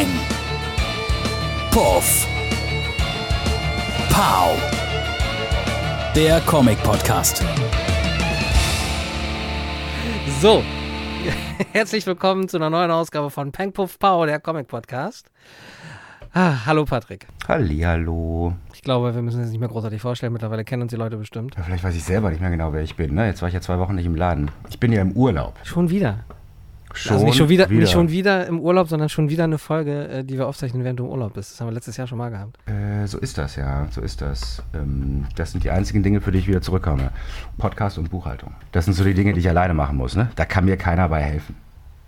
Peng. Puff. Pow. Der Comic-Podcast. So, herzlich willkommen zu einer neuen Ausgabe von Peng Puff Pow, der Comic Podcast. Ah, hallo Patrick. Hallihallo. Ich glaube, wir müssen uns nicht mehr großartig vorstellen. Mittlerweile kennen uns die Leute bestimmt. Ja, vielleicht weiß ich selber nicht mehr genau, wer ich bin. Ne? Jetzt war ich ja zwei Wochen nicht im Laden. Ich bin ja im Urlaub. Schon wieder. Schon, also nicht schon wieder, Nicht schon wieder im Urlaub, sondern schon wieder eine Folge, äh, die wir aufzeichnen, während du im Urlaub bist. Das haben wir letztes Jahr schon mal gehabt. Äh, so ist das, ja. So ist das. Ähm, das sind die einzigen Dinge, für die ich wieder zurückkomme. Podcast und Buchhaltung. Das sind so die Dinge, die ich alleine machen muss. Ne? Da kann mir keiner bei helfen.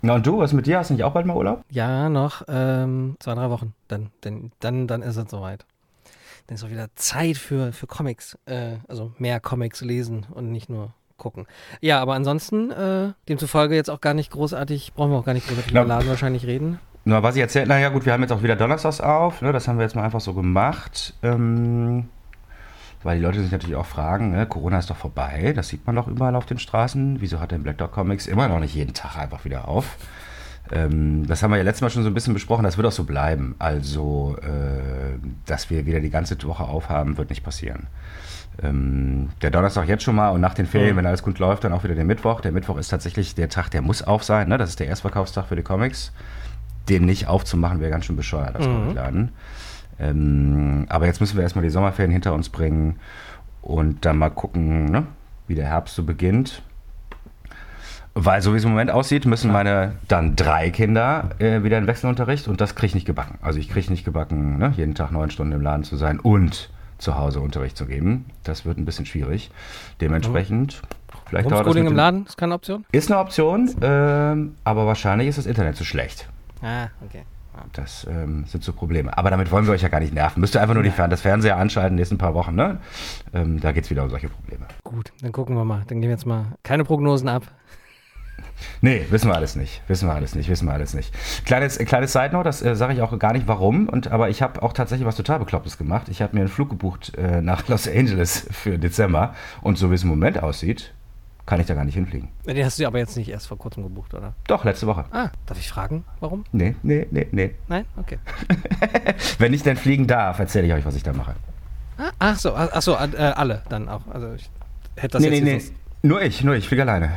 Na und du, was mit dir? Hast du nicht auch bald mal Urlaub? Ja, noch ähm, zwei, drei Wochen. Dann, dann, dann, dann ist es soweit. Dann ist auch wieder Zeit für, für Comics. Äh, also mehr Comics lesen und nicht nur gucken. Ja, aber ansonsten, äh, demzufolge jetzt auch gar nicht großartig, brauchen wir auch gar nicht großartig über Laden wahrscheinlich reden. Na, was ich erzählt, naja gut, wir haben jetzt auch wieder Donnerstags auf, ne, das haben wir jetzt mal einfach so gemacht. Ähm, weil die Leute sich natürlich auch fragen, ne, Corona ist doch vorbei, das sieht man doch überall auf den Straßen. Wieso hat denn Black Dog Comics immer noch nicht jeden Tag einfach wieder auf? Ähm, das haben wir ja letztes Mal schon so ein bisschen besprochen, das wird auch so bleiben. Also, äh, dass wir wieder die ganze Woche aufhaben, wird nicht passieren. Ähm, der Donnerstag jetzt schon mal und nach den Ferien, mhm. wenn alles gut läuft, dann auch wieder der Mittwoch. Der Mittwoch ist tatsächlich der Tag, der muss auf sein. Ne? Das ist der Erstverkaufstag für die Comics. Den nicht aufzumachen, wäre ganz schön bescheuert als mhm. Comicladen. Ähm, aber jetzt müssen wir erstmal die Sommerferien hinter uns bringen und dann mal gucken, ne, wie der Herbst so beginnt. Weil so wie es im Moment aussieht, müssen meine dann drei Kinder äh, wieder in Wechselunterricht und das kriege ich nicht gebacken. Also ich kriege nicht gebacken, ne, jeden Tag neun Stunden im Laden zu sein und zu Hause Unterricht zu geben. Das wird ein bisschen schwierig. Dementsprechend. Vielleicht Homeschooling im Laden ist keine Option? Ist eine Option, ähm, aber wahrscheinlich ist das Internet zu schlecht. Ah, okay. Das ähm, sind so Probleme. Aber damit wollen wir euch ja gar nicht nerven. Müsst ihr einfach nur die Fern das Fernseher anschalten in den nächsten paar Wochen. Ne? Ähm, da geht es wieder um solche Probleme. Gut, dann gucken wir mal. Dann gehen wir jetzt mal keine Prognosen ab. Nee, wissen wir alles nicht. Wissen wir alles nicht, wissen wir alles nicht. Kleines, äh, kleines Side Note, das äh, sage ich auch gar nicht warum, und, aber ich habe auch tatsächlich was total Beklopptes gemacht. Ich habe mir einen Flug gebucht äh, nach Los Angeles für Dezember und so wie es im Moment aussieht, kann ich da gar nicht hinfliegen. Den hast du aber jetzt nicht erst vor kurzem gebucht, oder? Doch, letzte Woche. Ah, darf ich fragen, warum? Nee, nee, nee, nee. Nein? Okay. Wenn ich denn fliegen darf, erzähle ich euch, was ich da mache. Ah, ach so, ach so, äh, alle dann auch. Also ich hätte das nee, jetzt nee, nee. Nur ich, nur ich fliege alleine.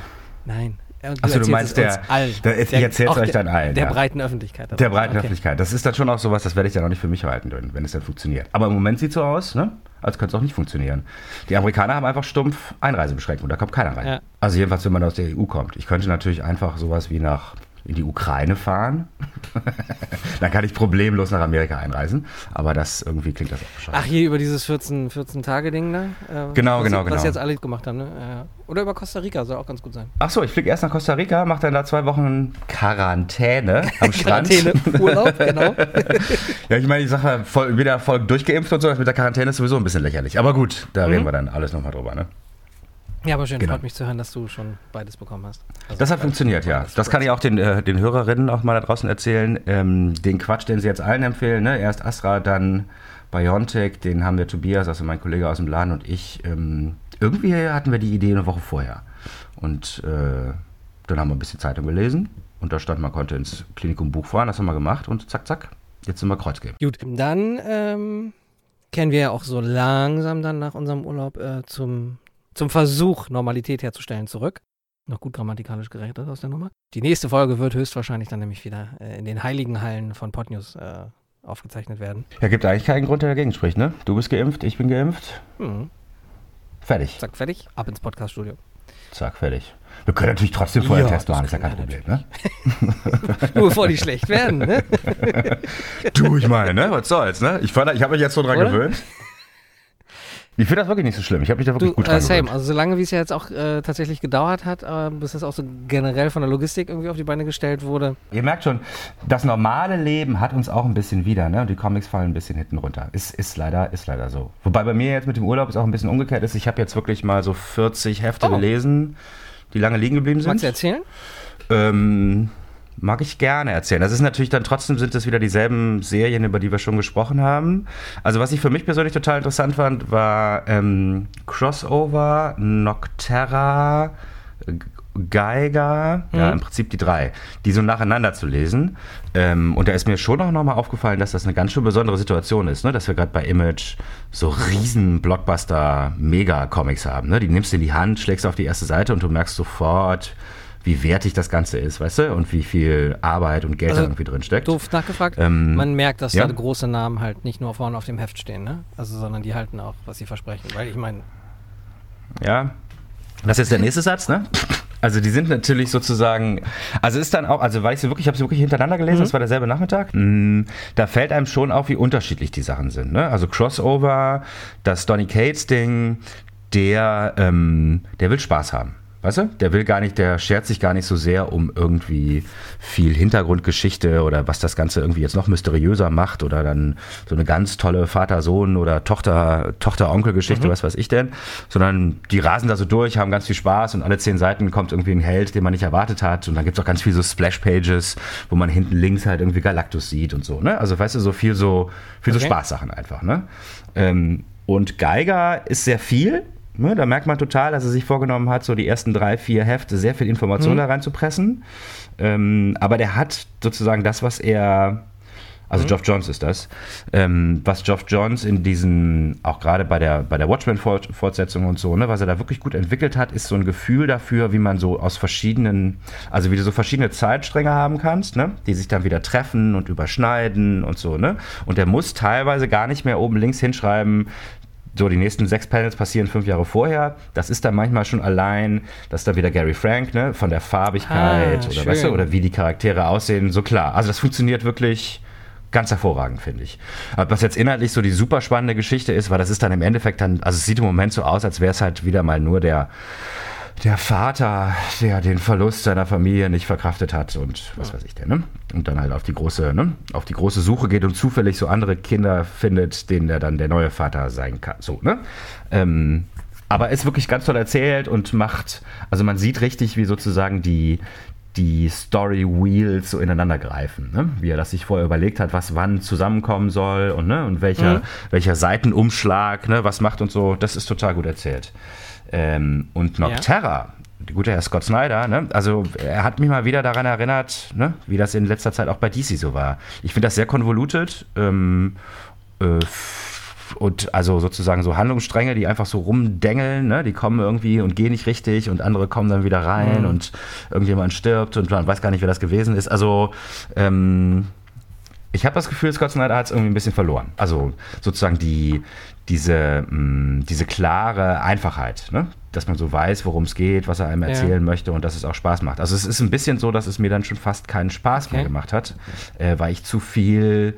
Nein. Achso, du meinst der, allen. der, ich erzähle es euch dann allen. Der ja. breiten Öffentlichkeit. Der breiten okay. Öffentlichkeit. Das ist dann schon auch sowas, das werde ich dann auch nicht für mich halten, wenn es dann funktioniert. Aber im Moment sieht es so aus, ne? als könnte es auch nicht funktionieren. Die Amerikaner haben einfach stumpf Einreisebeschränkungen, da kommt keiner rein. Ja. Also jedenfalls, wenn man aus der EU kommt. Ich könnte natürlich einfach sowas wie nach in die Ukraine fahren. dann kann ich problemlos nach Amerika einreisen. Aber das irgendwie klingt das auch bescheuert. Ach, hier über dieses 14, 14 Tage Ding da? Äh, genau, genau, genau. Was jetzt alle gemacht haben, ne? Äh, oder über Costa Rica, soll auch ganz gut sein. Ach so, ich fliege erst nach Costa Rica, mache dann da zwei Wochen Quarantäne am Strand. Quarantäne, Urlaub, genau. ja, ich meine, ich sage voll, wieder voll durchgeimpft und so, das mit der Quarantäne ist sowieso ein bisschen lächerlich. Aber gut, da mhm. reden wir dann alles nochmal drüber, ne? Ja, aber schön, genau. freut mich zu hören, dass du schon beides bekommen hast. Also das hat funktioniert, ja. Das kann ich auch den, äh, den Hörerinnen auch mal da draußen erzählen. Ähm, den Quatsch, den sie jetzt allen empfehlen, ne? erst Astra, dann Biontech, den haben wir Tobias, also mein Kollege aus dem Laden und ich. Ähm, irgendwie hatten wir die Idee eine Woche vorher. Und äh, dann haben wir ein bisschen Zeitung gelesen und da stand, man konnte ins Klinikum Buch fahren, das haben wir gemacht und zack, zack, jetzt sind wir Kreuzgeben. Gut, dann ähm, kennen wir ja auch so langsam dann nach unserem Urlaub äh, zum zum Versuch, Normalität herzustellen, zurück. Noch gut grammatikalisch gerechnet aus der Nummer. Die nächste Folge wird höchstwahrscheinlich dann nämlich wieder äh, in den heiligen Hallen von Podnews äh, aufgezeichnet werden. Ja, gibt eigentlich keinen Grund, der dagegen spricht, ne? Du bist geimpft, ich bin geimpft. Mhm. Fertig. Zack, fertig. Ab ins Podcaststudio. Zack, fertig. Wir können natürlich trotzdem vorher ja, Test machen, ist ja kein Problem, ne? Nur bevor die schlecht werden, ne? du, ich meine, ne? Was soll's, ne? Ich, ich habe mich jetzt so dran Oder? gewöhnt. Ich finde das wirklich nicht so schlimm. Ich habe mich da wirklich du, gut dran äh, Same. Also solange wie es ja jetzt auch äh, tatsächlich gedauert hat, äh, bis das auch so generell von der Logistik irgendwie auf die Beine gestellt wurde. Ihr merkt schon, das normale Leben hat uns auch ein bisschen wieder, ne? Und die Comics fallen ein bisschen hinten runter. Ist, ist, leider, ist leider so. Wobei bei mir jetzt mit dem Urlaub es auch ein bisschen umgekehrt ist. Ich habe jetzt wirklich mal so 40 Hefte oh. gelesen, die lange liegen geblieben sind. Magst du erzählen? Ähm, Mag ich gerne erzählen. Das ist natürlich dann trotzdem sind es wieder dieselben Serien, über die wir schon gesprochen haben. Also was ich für mich persönlich total interessant fand, war ähm, Crossover, Nocterra, Geiger, ja, Mhm. im Prinzip die drei, die so nacheinander zu lesen. Ähm, und da ist mir schon auch nochmal aufgefallen, dass das eine ganz schön besondere Situation ist, ne? dass wir gerade bei Image so riesen Blockbuster-Mega-Comics haben. Ne? Die nimmst du in die Hand, schlägst auf die erste Seite und du merkst sofort, wie wertig das Ganze ist, weißt du? Und wie viel Arbeit und Geld Also, da irgendwie drin steckt. Doof nachgefragt. Ähm, Man merkt, dass ja. da große Namen halt nicht nur vorne auf dem Heft stehen, ne? Also, sondern die halten auch, was sie versprechen. Weil ich meine, Ja. Das ist jetzt der nächste Satz, ne? Also die sind natürlich sozusagen, also ist dann auch, also weil ich sie wirklich, ich habe sie wirklich hintereinander gelesen, das war derselbe Nachmittag. Mm, Da fällt einem schon auf, wie unterschiedlich die Sachen sind. Ne? Also Crossover, das Donny Cates Ding, der, ähm, der will Spaß haben. Weißt du? Der will gar nicht, der schert sich gar nicht so sehr um irgendwie viel Hintergrundgeschichte oder was das Ganze irgendwie jetzt noch mysteriöser macht oder dann so eine ganz tolle Vater-Sohn oder Tochter, Tochter-Onkel-Geschichte, was weiß ich denn, sondern die rasen da so durch, haben ganz viel Spaß und alle zehn Seiten kommt irgendwie ein Held, den man nicht erwartet hat und dann gibt es auch ganz viele so Splash-Pages, wo man hinten links halt irgendwie Galactus sieht und so, ne? Also weißt du, so viel so, viel so Okay. Spaßsachen einfach, ne? Ähm, und Geiger ist sehr viel, da merkt man total, dass er sich vorgenommen hat, so die ersten drei, vier Hefte sehr viel Information Mhm. da reinzupressen. Ähm, aber der hat sozusagen das, was er, also Mhm. Geoff Johns ist das, ähm, was Geoff Johns in diesen, auch gerade bei der, bei der Watchmen-Fortsetzung und so, ne, was er da wirklich gut entwickelt hat, ist so ein Gefühl dafür, wie man so aus verschiedenen, also wie du so verschiedene Zeitstränge haben kannst, ne, die sich dann wieder treffen und überschneiden und so, ne. Und der muss teilweise gar nicht mehr oben links hinschreiben, so, die nächsten sechs Panels passieren fünf Jahre vorher. Das ist dann manchmal schon allein, dass da wieder Gary Frank, ne, von der Farbigkeit Ah, oder, weißt du, oder wie die Charaktere aussehen, so klar. Also das funktioniert wirklich ganz hervorragend, finde ich. Aber was jetzt inhaltlich so die super spannende Geschichte ist, weil das ist dann im Endeffekt dann, also es sieht im Moment so aus, als wäre es halt wieder mal nur der, der Vater, der den Verlust seiner Familie nicht verkraftet hat und was weiß ich denn, ne? Und dann halt auf die große, ne? Auf die große Suche geht und zufällig so andere Kinder findet, denen er dann der neue Vater sein kann. So, ne? Ähm, aber ist wirklich ganz toll erzählt und macht, also man sieht richtig, wie sozusagen die, die Story Wheels so ineinander greifen, ne? wie er das sich vorher überlegt hat, was wann zusammenkommen soll und, ne? und welcher, Mhm. welcher Seitenumschlag, ne? was macht und so, das ist total gut erzählt. Ähm, und Nocterra, der gute Herr Scott Snyder, ne? also er hat mich mal wieder daran erinnert, ne? wie das in letzter Zeit auch bei DC so war. Ich finde das sehr konvolutet ähm, äh, und also sozusagen so Handlungsstränge, die einfach so rumdengeln, ne? die kommen irgendwie und gehen nicht richtig und andere kommen dann wieder rein Mhm. und irgendjemand stirbt und man weiß gar nicht, wer das gewesen ist. Also ähm, ich habe das Gefühl, Scott Snyder hat es irgendwie ein bisschen verloren. Also sozusagen die, diese, mh, diese klare Einfachheit, ne? dass man so weiß, worum es geht, was er einem Ja. erzählen möchte und dass es auch Spaß macht. Also es ist ein bisschen so, dass es mir dann schon fast keinen Spaß mehr Okay. gemacht hat, äh, weil ich zu viel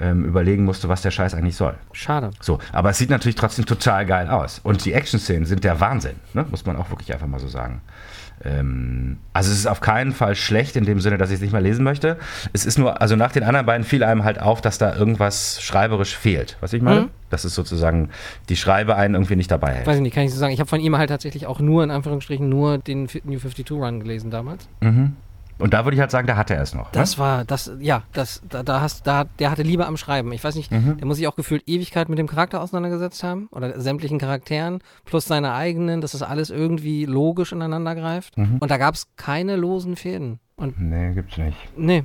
ähm, überlegen musste, was der Scheiß eigentlich soll. schade. So, aber es sieht natürlich trotzdem total geil aus. Und die Action-Szenen sind der Wahnsinn, ne? muss man auch wirklich einfach mal so sagen. Ähm, also es ist auf keinen Fall schlecht in dem Sinne, dass ich es nicht mehr lesen möchte. Es ist nur, also nach den anderen beiden fiel einem halt auf, dass da irgendwas schreiberisch fehlt. Was ich meine? Mhm. Das ist sozusagen, die Schreibe einen irgendwie nicht dabei hält. Weiß ich nicht, kann ich so sagen. Ich habe von ihm halt tatsächlich auch nur, in Anführungsstrichen, nur den New 52 Run gelesen damals. Mhm. Und da würde ich halt sagen, da hat er es noch. Das war, das, ja, das, da, da hast, da, der hatte Liebe am Schreiben. Ich weiß nicht, Mhm. der muss sich auch gefühlt Ewigkeit mit dem Charakter auseinandergesetzt haben oder sämtlichen Charakteren plus seine eigenen, dass das alles irgendwie logisch ineinander greift. Mhm. Und da gab es keine losen Fäden. Und Nee, gibt's nicht. nee,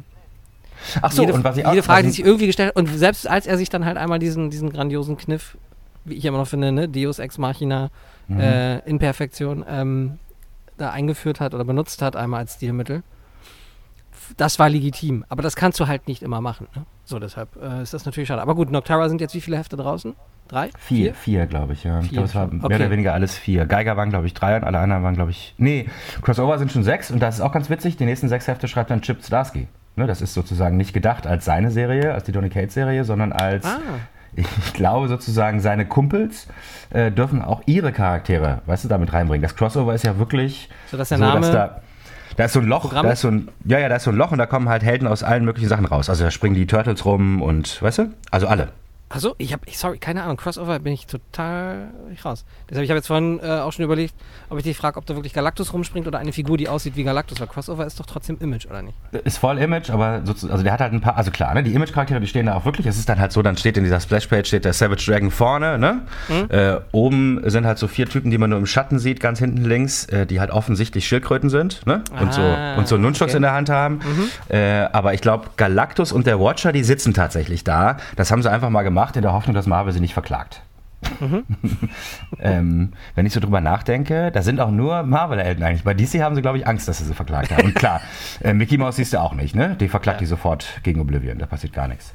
Ach so, jede, und was ich auch. jede Frage, die ich- sich irgendwie gestellt hat. Und selbst als er sich dann halt einmal diesen, diesen grandiosen Kniff, wie ich immer noch finde, ne, Deus Ex Machina Mhm. äh, in Perfektion, ähm, da eingeführt hat oder benutzt hat, einmal als Stilmittel. Das war legitim, aber das kannst du halt nicht immer machen. Ne? So, deshalb äh, ist das natürlich schade. Aber gut, Noctara sind jetzt wie viele Hefte draußen? Drei? Vier, vier, glaube ich, ja. ich Vier glaube, es war mehr Okay. oder weniger alles vier. Geiger waren, glaube ich, drei und alle anderen waren, glaube ich. Nee, Crossover sind schon sechs und das ist auch ganz witzig. Die nächsten sechs Hefte schreibt dann Chip Zdarsky. Ne, das ist sozusagen nicht gedacht als seine Serie, als die Donny Cates Serie, sondern als, Ah, ich glaube sozusagen, seine Kumpels äh, dürfen auch ihre Charaktere, weißt du, damit reinbringen. Das Crossover ist ja wirklich so dass der so, Name. dass da, da ist so ein Loch, Programm? da ist so ein, ja, ja, da ist so ein Loch und da kommen halt Helden aus allen möglichen Sachen raus. Also da springen die Turtles rum und, weißt du, also alle. Achso, ich habe, sorry, keine Ahnung, Crossover bin ich total raus. Deshalb, ich habe jetzt vorhin äh, auch schon überlegt, ob ich dich frage, ob da wirklich Galactus rumspringt oder eine Figur, die aussieht wie Galactus, weil Crossover ist doch trotzdem Image, oder nicht? Ist voll Image, aber so, also der hat halt ein paar, also klar, ne, die Image-Charaktere, die stehen da auch wirklich. Es ist dann halt so, dann steht in dieser Splash-Page steht der Savage Dragon vorne, ne? Mhm. Äh, oben sind halt so vier Typen, die man nur im Schatten sieht, ganz hinten links, äh, die halt offensichtlich Schildkröten sind, ne? Und ah, so und so Nunchucks okay. in der Hand haben. Mhm. Äh, aber ich glaube, Galactus und der Watcher, die sitzen tatsächlich da. Das haben sie einfach mal gemacht in der Hoffnung, dass Marvel sie nicht verklagt. Mhm. ähm, wenn ich so drüber nachdenke, da sind auch nur Marvel-Helden eigentlich. Bei DC haben sie, glaube ich, Angst, dass sie sie verklagt haben. Und klar, äh, Mickey Mouse siehst du auch nicht, ne? Die verklagt ja. die sofort gegen Oblivion, da passiert gar nichts.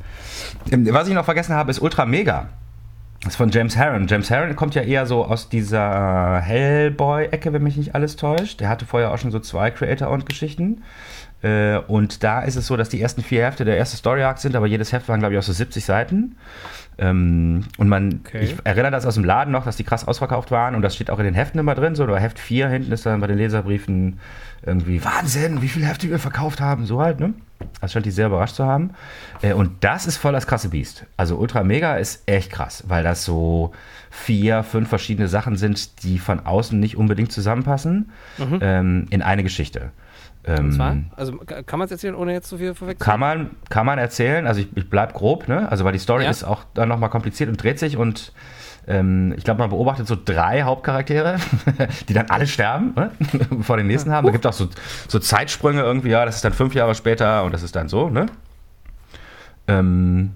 Ähm, was ich noch vergessen habe, ist Ultra Mega. Das ist von James Harron. James Harron kommt ja eher so aus dieser Hellboy-Ecke, wenn mich nicht alles täuscht. Der hatte vorher auch schon so zwei Creator-Owned-Geschichten. Äh, und da ist es so, dass die ersten vier Hefte der erste Story Arc sind, aber jedes Heft waren, glaube ich, auch so 70 Seiten. Ähm, und man, okay. ich erinnere das aus dem Laden noch, dass die krass ausverkauft waren und das steht auch in den Heften immer drin, so, oder Heft 4 hinten ist dann bei den Leserbriefen irgendwie Wahnsinn, wie viele Hefte wir verkauft haben, so halt, ne? Das scheint die sehr überrascht zu haben. Äh, und das ist voll das krasse Biest. Also Ultra Mega ist echt krass, weil das so vier, fünf verschiedene Sachen sind, die von außen nicht unbedingt zusammenpassen, mhm. ähm, in eine Geschichte. Und zwar? Ähm, also kann man es erzählen, ohne jetzt zu viel vorweg Kann man, kann man erzählen, also ich, ich bleib grob, ne? Also weil die Story ja. ist auch dann nochmal kompliziert und dreht sich und ähm, ich glaube, man beobachtet so drei Hauptcharaktere, die dann alle sterben, ne? bevor den nächsten haben. Da gibt es auch so, so Zeitsprünge irgendwie, ja, das ist dann fünf Jahre später und das ist dann so, ne? Ähm,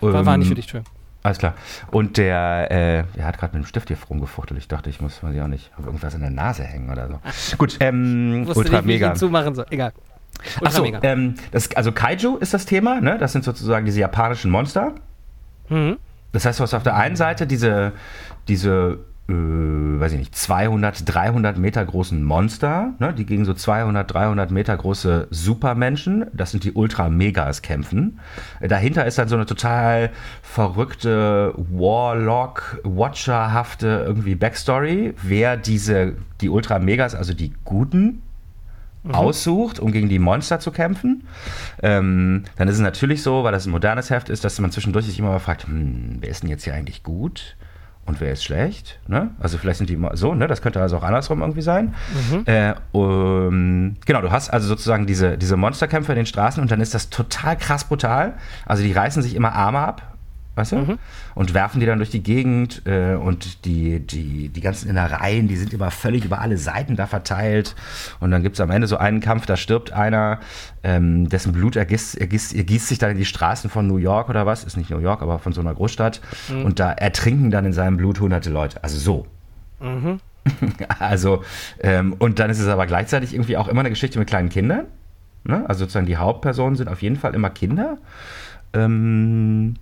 war, war nicht für dich, Entschuldigung. Alles klar. Und der, äh, der hat gerade mit dem Stift hier rumgefuchtelt. Ich dachte, ich muss man sie auch nicht auf irgendwas in der Nase hängen oder so. Gut, ähm, Ultra nicht, Mega. Wie ich zumachen soll. Egal. Ultra Achso, ähm, das, also Kaiju ist das Thema, ne? Das sind sozusagen diese japanischen Monster. Mhm. Das heißt, du hast auf der einen Seite diese, diese äh, weiß ich nicht, 200, 300 Meter großen Monster, ne, die gegen so 200, 300 Meter große Supermenschen, das sind die Ultra-Megas, kämpfen. Dahinter ist dann so eine total verrückte Warlock, Watcherhafte irgendwie Backstory, wer diese, die Ultra-Megas, also die Guten, Mhm. aussucht, um gegen die Monster zu kämpfen. Ähm, dann ist es natürlich so, weil das ein modernes Heft ist, dass man zwischendurch sich immer mal fragt, hm, wer ist denn jetzt hier eigentlich gut? Und wer ist schlecht. Ne? Also vielleicht sind die so, ne? das könnte also auch andersrum irgendwie sein. Mhm. Äh, um, genau, du hast also sozusagen diese, diese Monsterkämpfe in den Straßen und dann ist das total krass brutal. Also die reißen sich immer Arme ab, weißt du? Mhm. Und werfen die dann durch die Gegend äh, und die, die, die ganzen Innereien, die sind immer völlig über alle Seiten da verteilt. Und dann gibt es am Ende so einen Kampf, da stirbt einer, ähm, dessen Blut ergießt, ergießt, ergießt sich dann in die Straßen von New York oder was, ist nicht New York, aber von so einer Großstadt. Mhm. Und da ertrinken dann in seinem Blut hunderte Leute. Also so. Mhm. also, ähm, und dann ist es aber gleichzeitig irgendwie auch immer eine Geschichte mit kleinen Kindern. Ne? Also sozusagen die Hauptpersonen sind auf jeden Fall immer Kinder. Ähm,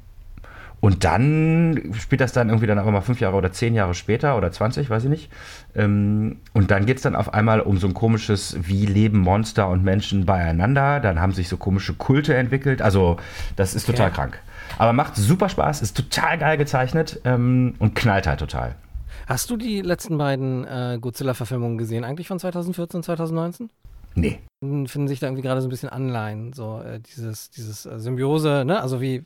und dann spielt das dann irgendwie dann aber mal fünf Jahre oder zehn Jahre später oder 20, weiß ich nicht. Ähm, und dann geht es dann auf einmal um so ein komisches, wie leben Monster und Menschen beieinander. Dann haben sich so komische Kulte entwickelt. Also das ist total okay. krank. Aber macht super Spaß, ist total geil gezeichnet ähm, und knallt halt total. Hast du die letzten beiden äh, Godzilla-Verfilmungen gesehen, eigentlich von 2014 und 2019? Nee. Finden sich da irgendwie gerade so ein bisschen Anleihen, so äh, dieses, dieses äh, Symbiose, ne? Also wie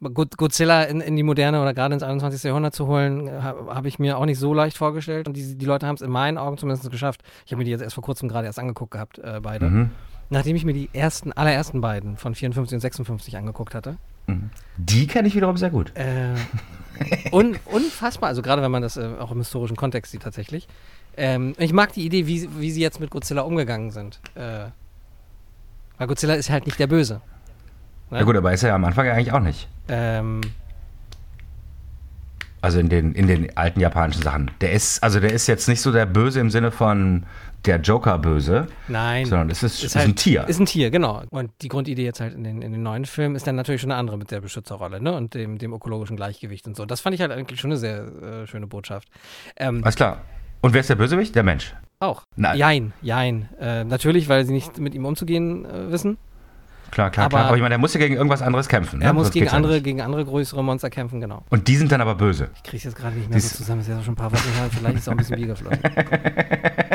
Godzilla in, in die Moderne oder gerade ins 21. Jahrhundert zu holen, habe hab ich mir auch nicht so leicht vorgestellt. Und die, die Leute haben es in meinen Augen zumindest geschafft. Ich habe mir die jetzt erst vor kurzem gerade erst angeguckt gehabt, äh, beide. Mhm. Nachdem ich mir die ersten, allerersten beiden von 54 und 56 angeguckt hatte. Mhm. Die kenne ich wiederum sehr gut. Äh, un, unfassbar, also gerade wenn man das äh, auch im historischen Kontext sieht tatsächlich. Ähm, ich mag die Idee, wie, wie sie jetzt mit Godzilla umgegangen sind. Äh, weil Godzilla ist halt nicht der Böse. Ne? Ja gut, aber ist er ja am Anfang eigentlich auch nicht. Ähm. Also in den, in den alten japanischen Sachen. Der ist, also der ist jetzt nicht so der Böse im Sinne von der Joker-Böse. Nein. Sondern es ist, ist, ist halt, ein Tier. Ist ein Tier, genau. Und die Grundidee jetzt halt in den, in den neuen Filmen ist dann natürlich schon eine andere mit der Beschützerrolle, ne? Und dem, dem ökologischen Gleichgewicht und so. Das fand ich halt eigentlich schon eine sehr äh, schöne Botschaft. Ähm, Alles klar. Und wer ist der Bösewicht? Der Mensch. Auch. Nein. Jein, jein. Äh, natürlich, weil sie nicht mit ihm umzugehen äh, wissen. Klar, klar, aber, klar. Aber ich meine, er muss ja gegen irgendwas anderes kämpfen. Ne? Er muss gegen andere, gegen andere größere Monster kämpfen, genau. Und die sind dann aber böse. Ich kriege jetzt gerade nicht mehr Dies so zusammen. Das ist ja schon ein paar Wochen her. Vielleicht ist es auch ein bisschen Bier geflossen.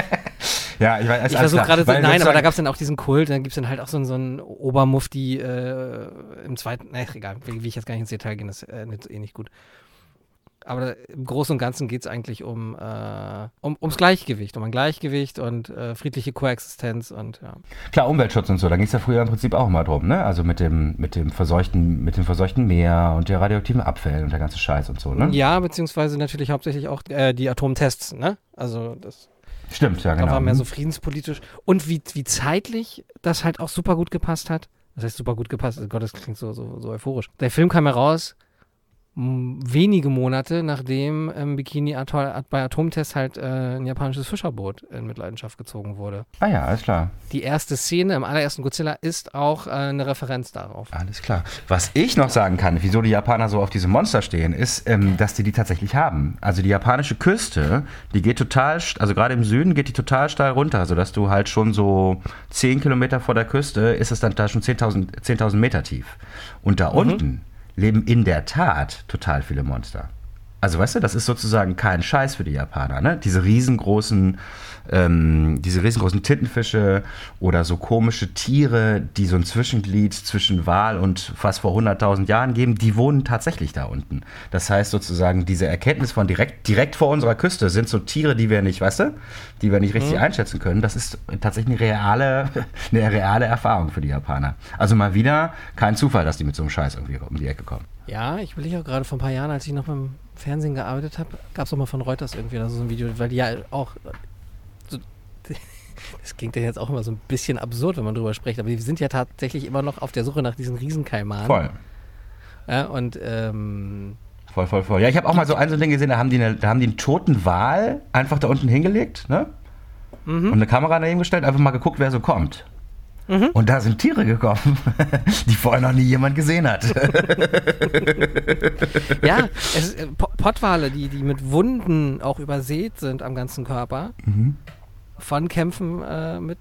Ja, ich weiß, Ich versuche gerade so, nein, aber da gab es dann auch diesen Kult, dann gibt es dann halt auch so, einen- so einen Obermufti äh, im zweiten, ne, egal, will, will ich jetzt gar nicht ins Detail gehen, das ist äh, nicht, eh nicht gut. Aber im Großen und Ganzen geht es eigentlich um, äh, um, ums Gleichgewicht, um ein Gleichgewicht und äh, friedliche Koexistenz und ja. Klar, Umweltschutz und so, da ging es ja früher im Prinzip auch immer drum, ne? Also mit dem, mit dem verseuchten, mit dem verseuchten Meer und der radioaktiven Abfällen und der ganze Scheiß und so, ne? Ja, beziehungsweise natürlich hauptsächlich auch äh, die Atomtests, ne? Also das Stimmt, ja, genau. war mehr so friedenspolitisch. Und wie, wie zeitlich das halt auch super gut gepasst hat. Das heißt super gut gepasst, oh Gott, das klingt so, so, so euphorisch. Der Film kam heraus wenige Monate, nachdem im Bikini Atoll bei Atomtests halt äh, ein japanisches Fischerboot in Mitleidenschaft gezogen wurde. ah ja, alles klar. Die erste Szene im allerersten Godzilla ist auch äh, eine Referenz darauf. Alles klar. Was ich noch sagen kann, wieso die Japaner so auf diese Monster stehen, ist, ähm, dass die die tatsächlich haben. Also die japanische Küste, die geht total, also gerade im Süden geht die total steil runter, sodass du halt schon so 10 Kilometer vor der Küste ist es dann da schon 10.000 10.000 Meter tief. Und da unten leben in der Tat total viele Monster. Also weißt du, das ist sozusagen kein Scheiß für die Japaner, ne? Diese riesengroßen, ähm, diese riesengroßen Tintenfische oder so komische Tiere, die so ein Zwischenglied zwischen Wal und fast vor 100.000 Jahren geben, die wohnen tatsächlich da unten. Das heißt sozusagen, diese Erkenntnis von direkt, direkt vor unserer Küste sind so Tiere, die wir nicht, weißt du, die wir nicht richtig einschätzen können. Das ist tatsächlich eine reale, eine reale Erfahrung für die Japaner. Also mal wieder kein Zufall, dass die mit so einem Scheiß irgendwie um die Ecke kommen. Ja, ich will auch gerade vor ein paar Jahren, als ich noch beim Fernsehen gearbeitet habe, gab es auch mal von Reuters irgendwie so ein Video, weil die ja auch das klingt ja jetzt auch immer so ein bisschen absurd, wenn man drüber spricht, aber die sind ja tatsächlich immer noch auf der Suche nach diesen Riesenkaimanen. Voll. Ja, und ähm, Voll, voll, voll. Ja, ich habe auch mal so ein so ein Ding gesehen, da haben die, eine, da haben die einen toten Wal einfach da unten hingelegt, ne? Und eine Kamera daneben gestellt, einfach mal geguckt, wer so kommt. Und da sind Tiere gekommen, die vorher noch nie jemand gesehen hat. ja, es ist, äh, Po- Pottwale, die, die mit Wunden auch übersät sind am ganzen Körper, von Kämpfen äh, mit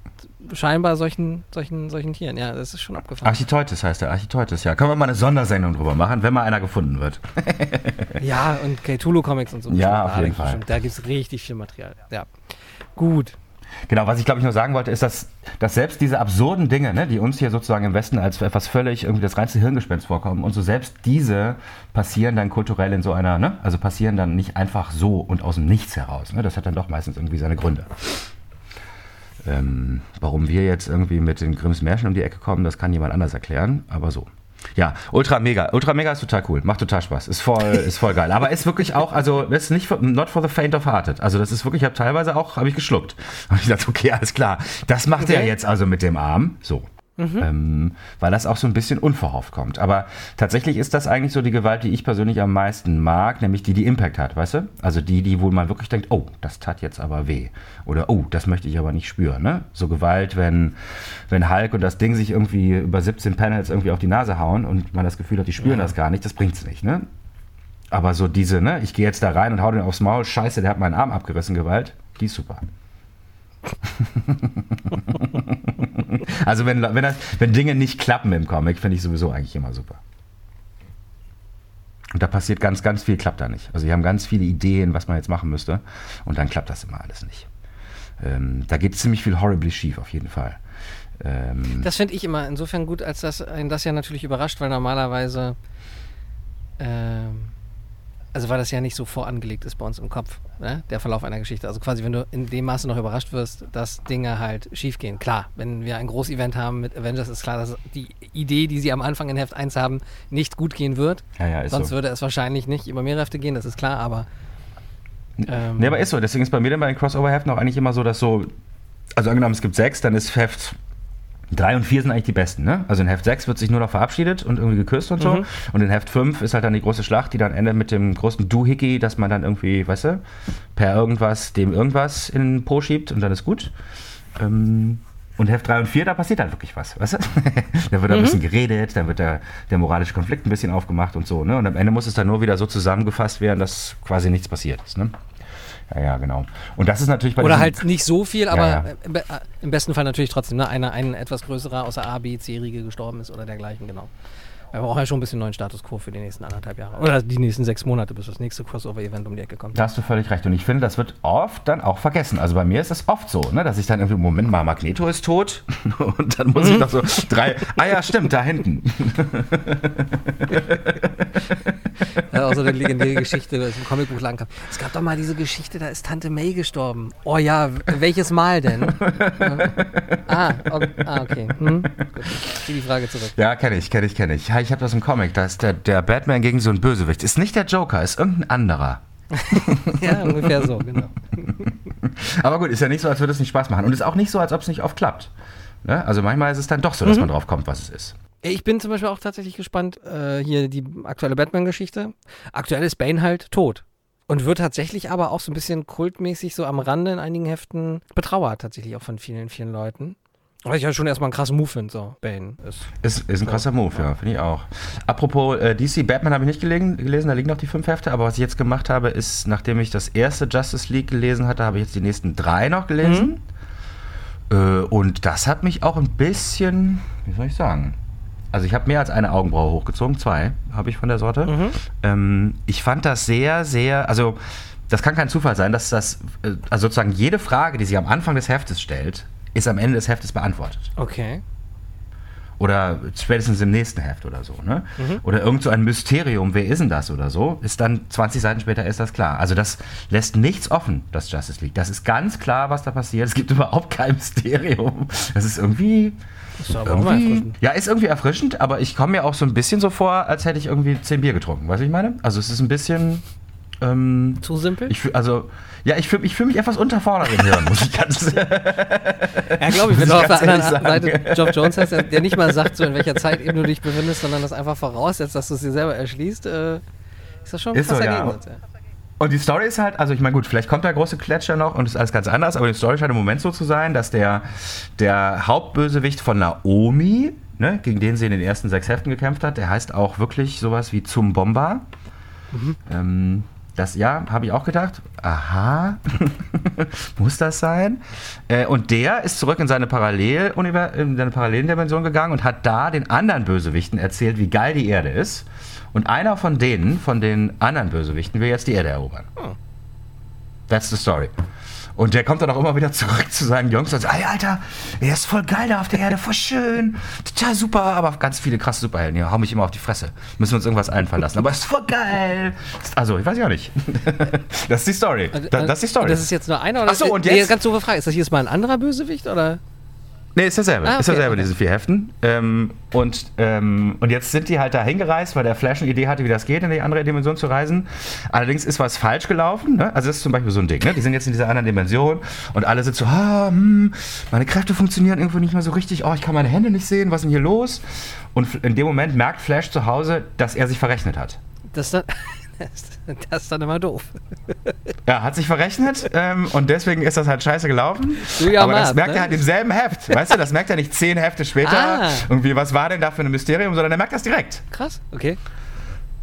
scheinbar solchen, solchen, solchen Tieren. Ja, das ist schon abgefahren. Architeutis heißt der, Architeutis, ja. Können wir mal eine Sondersendung drüber machen, wenn mal einer gefunden wird. Ja, und Cthulhu-Comics und so. Ja, auf jeden da, Fall. bestimmt- Da gibt es richtig viel Material. Ja. Gut. Genau, was ich glaube ich nur sagen wollte, ist, dass, dass selbst diese absurden Dinge, ne, die uns hier sozusagen im Westen als etwas völlig irgendwie das reinste Hirngespinst vorkommen und so selbst diese passieren dann kulturell in so einer, ne, also passieren dann nicht einfach so und aus dem Nichts heraus. Ne, das hat dann doch meistens irgendwie seine Gründe. Ähm, warum wir jetzt irgendwie mit den Grimms Märchen um die Ecke kommen, das kann jemand anders erklären, aber so. Ja, Ultra Mega. Ultra Mega ist total cool. Macht total Spaß. Ist voll, ist voll geil. Aber ist wirklich auch, also, das ist nicht, for, not for the faint of hearted. Also, das ist wirklich, ich habe teilweise auch, habe ich geschluckt. Und ich dachte, okay, alles klar. Das macht er Okay. jetzt also mit dem Arm. So. Ähm, weil das auch so ein bisschen unverhofft kommt. Aber tatsächlich ist das eigentlich so die Gewalt, die ich persönlich am meisten mag, nämlich die, die Impact hat, weißt du? Also die, die, wo man wirklich denkt, oh, das tat jetzt aber weh. Oder oh, das möchte ich aber nicht spüren. Ne? So Gewalt, wenn, wenn Hulk und das Ding sich irgendwie über 17 Panels irgendwie auf die Nase hauen und man das Gefühl hat, die spüren das gar nicht, das bringt's nicht. Ne? Aber so diese, ne, ich gehe jetzt da rein und hau den aufs Maul, scheiße, der hat meinen Arm abgerissen, Gewalt, die ist super. also wenn, wenn, das, wenn Dinge nicht klappen im Comic, finde ich sowieso eigentlich immer super. Und da passiert ganz, ganz viel, klappt da nicht. Also die haben ganz viele Ideen, was man jetzt machen müsste. Und dann klappt das immer alles nicht. Ähm, da geht ziemlich viel horribly schief, auf jeden Fall. Ähm, Das finde ich immer insofern gut, als dass das ja natürlich überrascht, weil normalerweise, ähm, also weil das ja nicht so vorangelegt ist bei uns im Kopf, ne? der Verlauf einer Geschichte. Also quasi, wenn du in dem Maße noch überrascht wirst, dass Dinge halt schiefgehen. Klar, wenn wir ein Großevent haben mit Avengers, ist klar, dass die Idee, die sie am Anfang in Heft 1 haben, nicht gut gehen wird. ja, ja, ist Sonst so. würde es wahrscheinlich nicht über mehrere Hefte gehen, das ist klar, aber. Ähm, Nee, aber ist so. Deswegen ist bei mir dann bei den Crossover-Heften auch eigentlich immer so, dass so, also angenommen, es gibt sechs, dann ist Heft drei und vier sind eigentlich die besten, ne? Also in Heft sechs wird sich nur noch verabschiedet und irgendwie geküsst und so. Mhm. Und in Heft fünf ist halt dann die große Schlacht, die dann endet mit dem großen Doohickey, dass man dann irgendwie, weißt du, per irgendwas dem irgendwas in den Po schiebt und dann ist gut. Ähm, und Heft 3 und 4, da passiert halt wirklich was, weißt du? da wird ein bisschen geredet, dann wird der, der moralische Konflikt ein bisschen aufgemacht und so, ne? Und am Ende muss es dann nur wieder so zusammengefasst werden, dass quasi nichts passiert ist, ne? Ja, ja, genau. Und das ist natürlich bei Oder halt nicht so viel, aber Ja, ja. im äh, im besten Fall natürlich trotzdem, ne? Einer, ein etwas größerer außer A, B, C-Riege gestorben ist oder dergleichen, genau. Wir brauchen ja schon ein bisschen neuen Status quo für die nächsten anderthalb Jahre. Oder die nächsten sechs Monate, bis das nächste Crossover-Event um die Ecke kommt. Da hast du völlig recht. Und ich finde, das wird oft dann auch vergessen. Also bei mir ist es oft so, ne, dass ich dann irgendwie, Moment mal, Magneto ist tot. Und dann muss ich noch so drei. Ah ja, stimmt, da hinten. Ja, auch so eine legendäre Geschichte, das im Comicbuch lang kam. Es gab doch mal diese Geschichte, da ist Tante May gestorben. Oh ja, welches Mal denn? ah, okay, ah, okay. Hm? Gut, ich die Frage zurück. Ja, kenne ich, kenne ich, kenne ich. Ich habe das im Comic. Da ist der, der Batman gegen so einen Bösewicht. Ist nicht der Joker, ist irgendein anderer. ja, ungefähr so, genau. Aber gut, ist ja nicht so, als würde es nicht Spaß machen. Und ist auch nicht so, als ob es nicht oft klappt. Ne? Also manchmal ist es dann doch so, dass man drauf kommt, was es ist. Ich bin zum Beispiel auch tatsächlich gespannt, äh, hier die aktuelle Batman-Geschichte. Aktuell ist Bane halt tot. Und wird tatsächlich aber auch so ein bisschen kultmäßig so am Rande in einigen Heften betrauert, tatsächlich auch von vielen, vielen Leuten. Was ich ja schon erstmal einen krassen Move finde, so Bane ist. Ist, ist ein krasser Move, ja, finde ich auch. Apropos äh, DC, Batman habe ich nicht gelegen, gelesen, da liegen noch die fünf Hefte, aber was ich jetzt gemacht habe, ist, nachdem ich das erste Justice League gelesen hatte, habe ich jetzt die nächsten drei noch gelesen. Äh, und das hat mich auch ein bisschen, wie soll ich sagen, also ich habe mehr als eine Augenbraue hochgezogen, zwei habe ich von der Sorte. Mhm. Ähm, ich fand das sehr, sehr, also das kann kein Zufall sein, dass das, äh, also sozusagen jede Frage, die sie am Anfang des Heftes stellt, ist am Ende des Heftes beantwortet. Okay. Oder spätestens im nächsten Heft oder so, ne? Mhm. Oder irgend so ein Mysterium, wer ist denn das oder so, ist dann 20 Seiten später ist das klar. Also das lässt nichts offen, das Justice League. Das ist ganz klar, was da passiert. Es gibt überhaupt kein Mysterium. Das ist irgendwie. Das ist irgendwie erfrischend. ja, ist irgendwie erfrischend, aber ich komme mir auch so ein bisschen so vor, als hätte ich irgendwie 10 Bier getrunken. Weißt du, was ich meine? Also es ist ein bisschen. Ähm, Zu simpel? ich also, ja, ich fühle ich fühl mich etwas unterfordert im Hören, muss ich ganz ja, glaube ich, wenn du auf der anderen. Seite Geoff Jones hast, der nicht mal sagt, so in welcher Zeit du dich befindest, sondern das einfach voraussetzt, dass du es dir selber erschließt, äh, ist das schon ein Ist so, ja. Und die Story ist halt, also ich meine, gut, vielleicht kommt der große Gletscher noch und ist alles ganz anders, aber die Story scheint im Moment so zu sein, dass der, der Hauptbösewicht von Naomi, ne, gegen den sie in den ersten sechs Heften gekämpft hat, der heißt auch wirklich sowas wie Zum Bomber. Ähm, das, ja, habe ich auch gedacht. Aha, muss das sein? Äh, und der ist zurück in seine, Parallel in seine Paralleldimension gegangen und hat da den anderen Bösewichten erzählt, wie geil die Erde ist. Und einer von denen, von den anderen Bösewichten, will jetzt die Erde erobern. Oh. That's the story. Und der kommt dann auch immer wieder zurück zu seinen Jungs und sagt, ey, Alter, er ist voll geil da auf der Erde, voll schön, total super, aber ganz viele krasse Superhelden, die hauen mich immer auf die Fresse. Müssen wir uns irgendwas einfallen lassen, aber es ist voll geil. Also, ich weiß ja nicht. das ist die Story. Da, das ist die Story. Und das ist jetzt nur einer oder? Ach so, und Nee, jetzt- ganz doofe Frage. Ist das hier jetzt mal ein anderer Bösewicht oder? Nee, ist derselbe. Ah, Ist okay, derselbe, okay. diese vier Heften. Ähm, und, ähm, und jetzt sind die halt da hingereist, weil der Flash eine Idee hatte, wie das geht, in die andere Dimension zu reisen. Allerdings ist was falsch gelaufen. Ne? Also das ist zum Beispiel so ein Ding. Ne? Die sind jetzt in dieser anderen Dimension und alle sind so, ah, hm, meine Kräfte funktionieren irgendwo nicht mehr so richtig. Oh, ich kann meine Hände nicht sehen. Was ist denn hier los? Und in dem Moment merkt Flash zu Hause, dass er sich verrechnet hat. Das ist das ist dann immer doof. Er hat sich verrechnet ähm, und deswegen ist das halt scheiße gelaufen. Ja Aber das merkt ne? er halt im selben Heft. Weißt du, das merkt er nicht zehn Hefte später. Ah. Irgendwie, was war denn da für ein Mysterium, sondern er merkt das direkt. Krass, okay.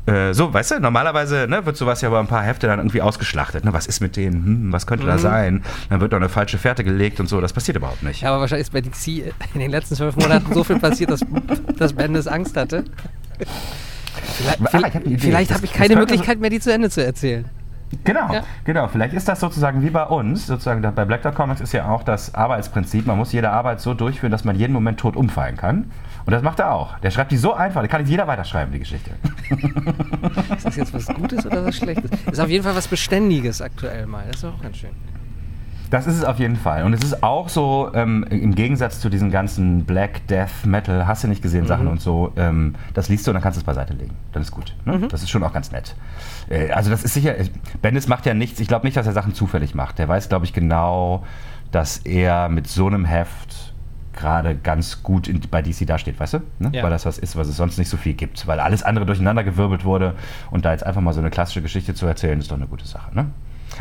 Äh, so, weißt du, normalerweise ne, wird sowas ja über ein paar Hefte dann irgendwie ausgeschlachtet. Ne? Was ist mit denen? Hm, was könnte da Mhm. sein? Dann wird noch eine falsche Fährte gelegt und so. Das passiert überhaupt nicht. Ja, aber wahrscheinlich ist bei DC in den letzten zwölf Monaten so viel passiert, dass, dass Bendis Angst hatte. Vielleicht, Ah, ich hab Idee. vielleicht habe ich keine Möglichkeit mehr, die zu Ende zu erzählen. Genau, Ja. genau. Vielleicht ist das sozusagen wie bei uns. Sozusagen da- bei Black Dog Comics ist ja auch das Arbeitsprinzip. Man muss jede Arbeit so durchführen, dass man jeden Moment tot umfallen kann. Und das macht er auch. Der schreibt die so einfach, da kann jeder weiterschreiben, die Geschichte. Ist das jetzt was Gutes oder was Schlechtes? Ist auf jeden Fall was Beständiges aktuell mal. Das ist auch ganz schön. Das ist es auf jeden Fall. Und es ist auch so, ähm, im Gegensatz zu diesen ganzen Black Death Metal, hast du nicht gesehen, Sachen und so, ähm, das liest du und dann kannst du es beiseite legen. Dann ist gut. Ne? Das ist schon auch ganz nett. Äh, also das ist sicher, Bendis macht ja nichts, ich glaube nicht, dass er Sachen zufällig macht. Der weiß, glaube ich, genau, dass er mit so einem Heft gerade ganz gut in, bei DC dasteht, weißt du? Ne? Ja. Weil das was ist, was es sonst nicht so viel gibt. Weil alles andere durcheinander gewirbelt wurde und da jetzt einfach mal so eine klassische Geschichte zu erzählen, ist doch eine gute Sache, ne?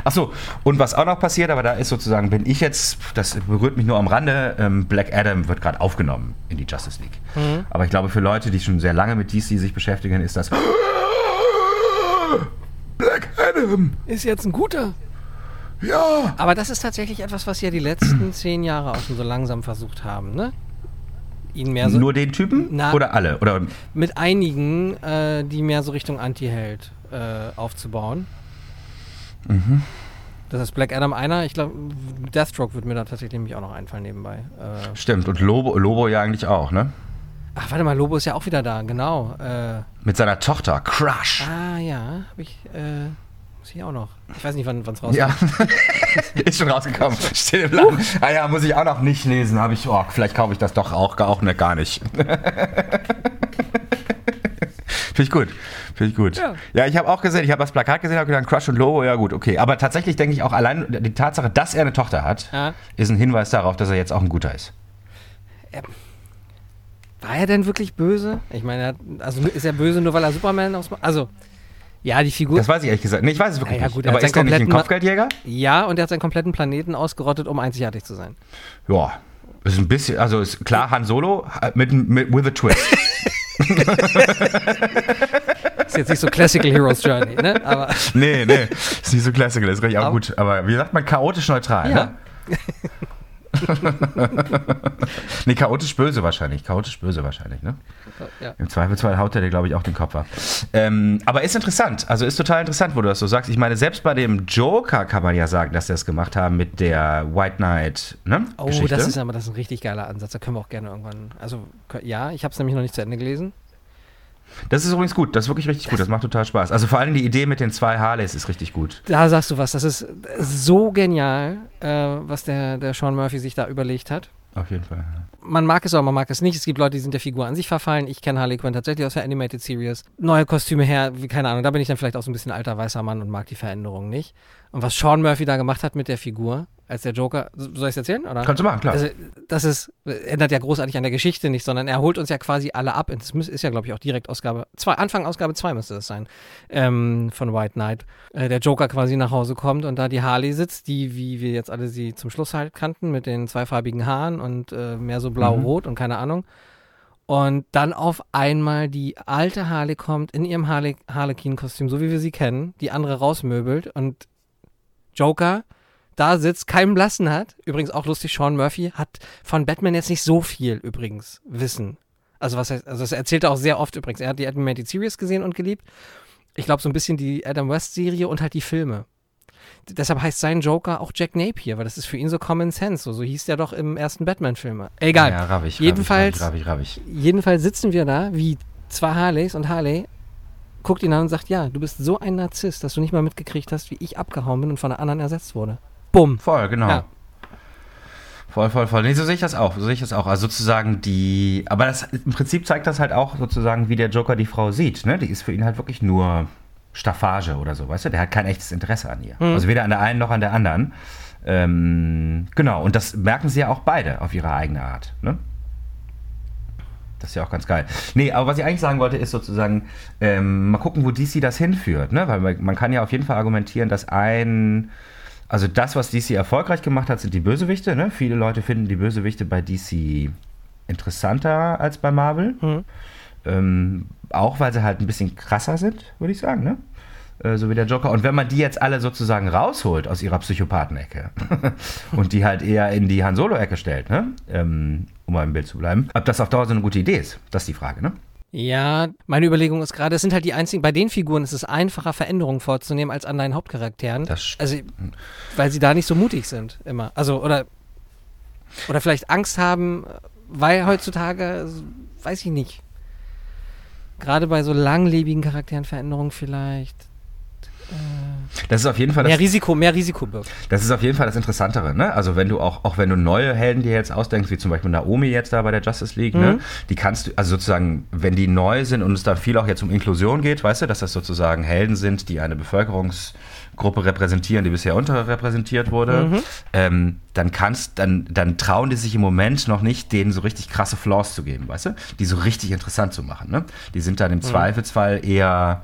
Achso, und was auch noch passiert, aber da ist sozusagen, bin ich jetzt, das berührt mich nur am Rande, ähm, Black Adam wird gerade aufgenommen in die Justice League. Mhm. Aber ich glaube, für Leute, die schon sehr lange mit DC sich beschäftigen, ist das Black Adam! Ist jetzt ein guter. Ja! Aber das ist tatsächlich etwas, was ja die letzten zehn Jahre auch schon so langsam versucht haben, ne? ihn mehr so Nur den Typen Na- oder alle? Oder mit einigen, äh, die mehr so Richtung Anti-Held äh, aufzubauen. Mhm. Das ist Black Adam einer. Ich glaube, Deathstroke wird mir da tatsächlich nämlich auch noch einfallen nebenbei. Äh, stimmt und Lobo, Lobo ja eigentlich auch, ne? ach, warte mal, Lobo ist ja auch wieder da, genau. Äh, Mit seiner Tochter Crush. ah ja, habe ich, äh, muss ich auch noch. Ich weiß nicht, wann es rauskommt. Ja, ist schon rausgekommen. Steht im Laden. Ah ja, muss ich auch noch nicht lesen. Habe ich, oh, vielleicht kaufe ich das doch auch, auch ne, gar nicht. Finde ich gut. Finde ich gut. Ja. Ja, ich habe auch gesehen, ich habe das Plakat gesehen, habe gedacht, Crush und Lobo, ja gut, okay. Aber tatsächlich denke ich auch allein die Tatsache, dass er eine Tochter hat, Ja. ist ein Hinweis darauf, dass er jetzt auch ein guter ist. War er denn wirklich böse? Ich meine, also ist er böse nur, weil er Superman aus. Also, ja, die Figur. Das weiß ich ehrlich gesagt. Nee, ich weiß es wirklich Ja, ja, nicht. gut, er Aber ist er nicht ein Kopfgeldjäger? ja, und er hat seinen kompletten Planeten ausgerottet, um einzigartig zu sein. Ja. Ist ein bisschen, also ist klar Han Solo äh, mit, mit with a twist. Ist jetzt nicht so Classical Heroes Journey, ne? Aber nee, nee, ist nicht so classical, ist richtig auch Aber- gut. Aber wie sagt man, chaotisch neutral, ja. ne? Nee, chaotisch böse wahrscheinlich. Chaotisch böse wahrscheinlich, ne? ja. Im Zweifelsfall haut er dir, glaube ich, auch den Kopf ab. Ähm, aber ist interessant. Also ist total interessant, wo du das so sagst. Ich meine, selbst bei dem Joker kann man ja sagen, dass sie das gemacht haben mit der White Knight, ne? Oh, Geschichte. das ist aber das ist ein richtig geiler Ansatz. Da können wir auch gerne irgendwann. Also, ja, ich habe es nämlich noch nicht zu Ende gelesen. Das ist übrigens gut. Das ist wirklich richtig gut. Das macht total Spaß. Also vor allem die Idee mit den zwei Harleys ist richtig gut. Da sagst du was. Das ist so genial, äh, was der, der Sean Murphy sich da überlegt hat. Auf jeden Fall. Man mag es auch, man mag es nicht. Es gibt Leute, die sind der Figur an sich verfallen. Ich kenne Harley Quinn tatsächlich aus der Animated Series. Neue Kostüme her, wie, keine Ahnung. Da bin ich dann vielleicht auch so ein bisschen alter weißer Mann und mag die Veränderungen nicht. Und was Sean Murphy da gemacht hat mit der Figur, als der Joker. Soll ich es erzählen? Oder? Kannst du machen, klar. Also, das ist, ändert ja großartig an der Geschichte nicht, sondern er holt uns ja quasi alle ab. Das ist ja, glaube ich, auch direkt Ausgabe 2, Anfang Ausgabe 2 müsste das sein, ähm, von White Knight. Äh, der Joker quasi nach Hause kommt und da die Harley sitzt, die, wie wir jetzt alle sie zum Schluss halt kannten, mit den zweifarbigen Haaren und äh, mehr so blau-rot und keine Ahnung. Und dann auf einmal die alte Harley kommt in ihrem Harley Harlequin-Kostüm, so wie wir sie kennen, die andere rausmöbelt und Joker da sitzt, keinen Blassen hat. Übrigens auch lustig, Sean Murphy hat von Batman jetzt nicht so viel übrigens Wissen. Also was heißt, also das erzählt er auch sehr oft übrigens. Er hat die Animated Series gesehen und geliebt. Ich glaube so ein bisschen die Adam West Serie und halt die Filme. D- Deshalb heißt sein Joker auch Jack Napier, weil das ist für ihn so Common Sense. So, so hieß der doch im ersten Batman-Film. Egal. Ja, rabb ich. Jedenfalls- Rabb ich, rabb ich, rabb Jedenfalls sitzen wir da wie zwei Harleys und Harley guckt ihn an und sagt, ja, du bist so ein Narzisst, dass du nicht mal mitgekriegt hast, wie ich abgehauen bin und von einer anderen ersetzt wurde. Bumm. Voll, genau. Ja. Voll, voll, voll. Nee, so sehe ich das auch. So sehe ich das auch. Also sozusagen die. Aber das im Prinzip zeigt das halt auch sozusagen, wie der Joker die Frau sieht. Ne? Die ist für ihn halt wirklich nur Staffage oder so, weißt du? Der hat kein echtes Interesse an ihr. Mhm. Also weder an der einen noch an der anderen. Ähm, genau, und das merken sie ja auch beide auf ihre eigene Art. Ne? Das ist ja auch ganz geil. Nee, aber was ich eigentlich sagen wollte, ist sozusagen, ähm, mal gucken, wo DC das hinführt. Ne? Weil man, man kann ja auf jeden Fall argumentieren, dass ein, also das, was DC erfolgreich gemacht hat, sind die Bösewichte. Ne? Viele Leute finden die Bösewichte bei DC interessanter als bei Marvel. Mhm. Ähm, auch weil sie halt ein bisschen krasser sind, würde ich sagen, ne? Äh, So wie der Joker. Und wenn man die jetzt alle sozusagen rausholt aus ihrer Psychopathenecke und die halt eher in die Han Solo-Ecke stellt, ne? Ähm, um mal im Bild zu bleiben, ob das auf Dauer so eine gute Idee ist, das ist die Frage, ne? Ja, meine Überlegung ist gerade, es sind halt die einzigen, bei den Figuren ist es einfacher, Veränderungen vorzunehmen als an deinen Hauptcharakteren. Das also, weil sie da nicht so mutig sind, immer. Also, oder, oder vielleicht Angst haben, weil heutzutage, weiß ich nicht, gerade bei so langlebigen Charakteren Veränderungen vielleicht Das ist auf jeden Fall das mehr Risiko, mehr Risiko birgt. Das ist auf jeden Fall das Interessantere, ne? Also wenn du auch, auch wenn du neue Helden dir jetzt ausdenkst, wie zum Beispiel Naomi jetzt da bei der Justice League, ne? Mhm. Die kannst du, also sozusagen, wenn die neu sind und es da viel auch jetzt um Inklusion geht, weißt du, dass das sozusagen Helden sind, die eine Bevölkerungsgruppe repräsentieren, die bisher unterrepräsentiert wurde, Mhm. ähm, dann kannst, dann, dann trauen die sich im Moment noch nicht, denen so richtig krasse Flaws zu geben, weißt du? Die so richtig interessant zu machen, ne? Die sind dann im Zweifelsfall eher